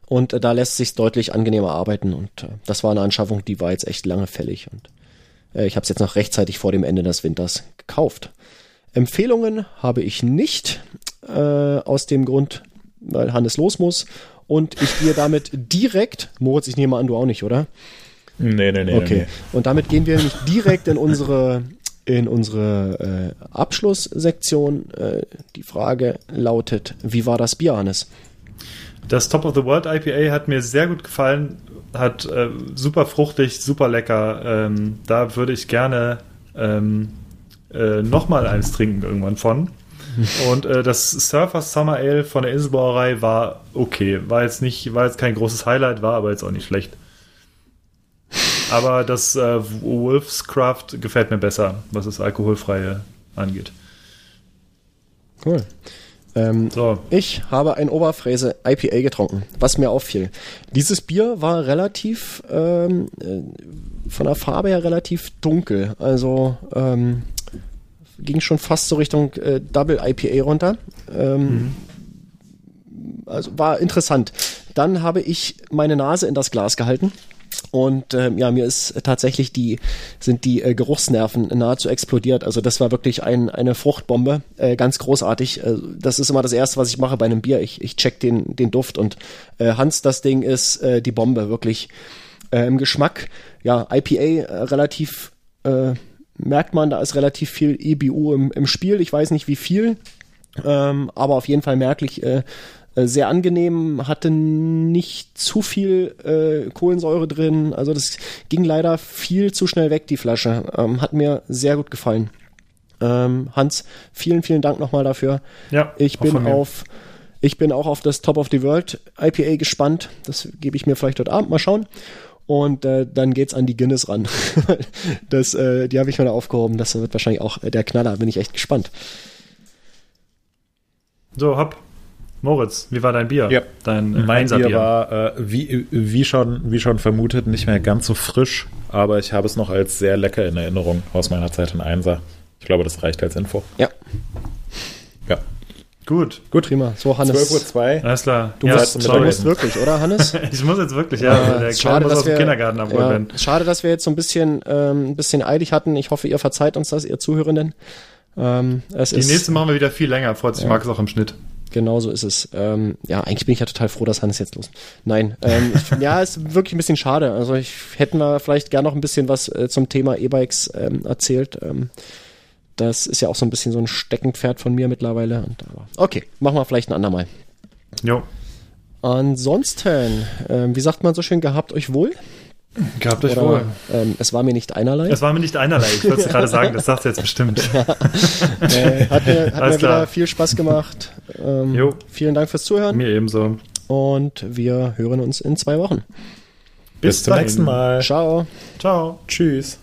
Und äh, da lässt sich deutlich angenehmer arbeiten. Und äh, das war eine Anschaffung, die war jetzt echt lange fällig. Und ich habe es jetzt noch rechtzeitig vor dem Ende des Winters gekauft. Empfehlungen habe ich nicht, äh, aus dem Grund, weil Hannes los muss. Und ich gehe damit direkt, Moritz, ich nehme an, du auch nicht, oder? Nee, nee, nee. Okay. Nee, Und damit gehen wir nämlich direkt in unsere in unsere äh, Abschlusssektion. Äh, die Frage lautet: Wie war das Bier, Hannes? Das Top of the World IPA hat mir sehr gut gefallen, hat äh, super fruchtig, super lecker. Ähm, da würde ich gerne ähm, äh, nochmal eins trinken irgendwann von. Und äh, das Surfers Summer Ale von der Inselbrauerei war okay. War jetzt nicht, war jetzt kein großes Highlight, war aber jetzt auch nicht schlecht. Aber das äh, Wolf's Craft gefällt mir besser, was das Alkoholfreie angeht. Cool. Ähm, So, Ich habe ein Oberfräse IPA getrunken, was mir auffiel. Dieses Bier war relativ ähm, äh, von der Farbe her relativ dunkel, also ähm, ging schon fast so Richtung äh, Double IPA runter. Ähm, Also war interessant. Dann habe ich meine Nase in das Glas gehalten. Und ähm, ja, mir ist tatsächlich die, sind die äh, Geruchsnerven nahezu explodiert. Also das war wirklich ein, eine Fruchtbombe, äh, ganz großartig. Äh, das ist immer das Erste, was ich mache bei einem Bier. Ich, ich check den, den Duft und äh, Hans, das Ding ist äh, die Bombe, wirklich. Äh, Im Geschmack, ja, IPA äh, relativ, äh, merkt man, da ist relativ viel EBU im, im Spiel. Ich weiß nicht wie viel, ähm, aber auf jeden Fall merklich äh, sehr angenehm, hatte nicht zu viel äh, Kohlensäure drin, also das ging leider viel zu schnell weg, die Flasche. Ähm, hat mir sehr gut gefallen. Ähm, Hans, vielen, vielen Dank nochmal dafür. ja. Ich bin auf, ich bin auch auf das Top of the World IPA gespannt. Das gebe ich mir vielleicht heute Abend mal schauen. Und äh, dann geht's an die Guinness ran. das, äh, die habe ich mir da aufgehoben. Das wird wahrscheinlich auch äh, der Knaller. Bin ich echt gespannt. So, hopp. Moritz, wie war dein Bier? Ja. Dein äh, Mein Einserbier. Bier war, äh, wie, wie, schon, wie schon vermutet, nicht mehr ganz so frisch, aber ich habe es noch als sehr lecker in Erinnerung aus meiner Zeit in Einser. Ich glaube, das reicht als Info. Ja, Ja. Gut, gut, prima. So, Hannes. 12.02 Uhr. alles klar. Du, Ja, musst, du musst wirklich, oder Hannes? Ich muss jetzt wirklich, ja. der Kleine muss aus dem Kindergarten abgeholt ja, werden. schade, dass wir jetzt so ein bisschen, ähm, ein bisschen eilig hatten. Ich hoffe, ihr verzeiht uns das, ihr Zuhörenden. Ähm, es Die ist, nächste machen wir wieder viel länger. Freut sich Markus auch im Schnitt. Genau so ist es. Ähm, ja, eigentlich bin ich ja total froh, dass Hannes jetzt los. Nein, ähm, ich, ja, ist wirklich ein bisschen schade. Also ich hätten wir vielleicht gern noch ein bisschen was äh, zum Thema E-Bikes ähm, erzählt. Ähm, Das ist ja auch so ein bisschen so ein Steckenpferd von mir mittlerweile. Und, aber, okay, machen wir vielleicht ein andermal. Jo. Ansonsten, ähm, wie sagt man so schön, gehabt euch wohl? Gehabt euch wohl. Ähm, es war mir nicht einerlei. Es war mir nicht einerlei. Ich wollte es gerade sagen, das sagst du jetzt bestimmt. Äh, hat mir, hat mir wieder klar. viel Spaß gemacht. Ähm, Jo. vielen Dank fürs Zuhören Mir ebenso. und wir hören uns in zwei Wochen. Bis zum dahin. nächsten Mal. Ciao. Ciao. Tschüss.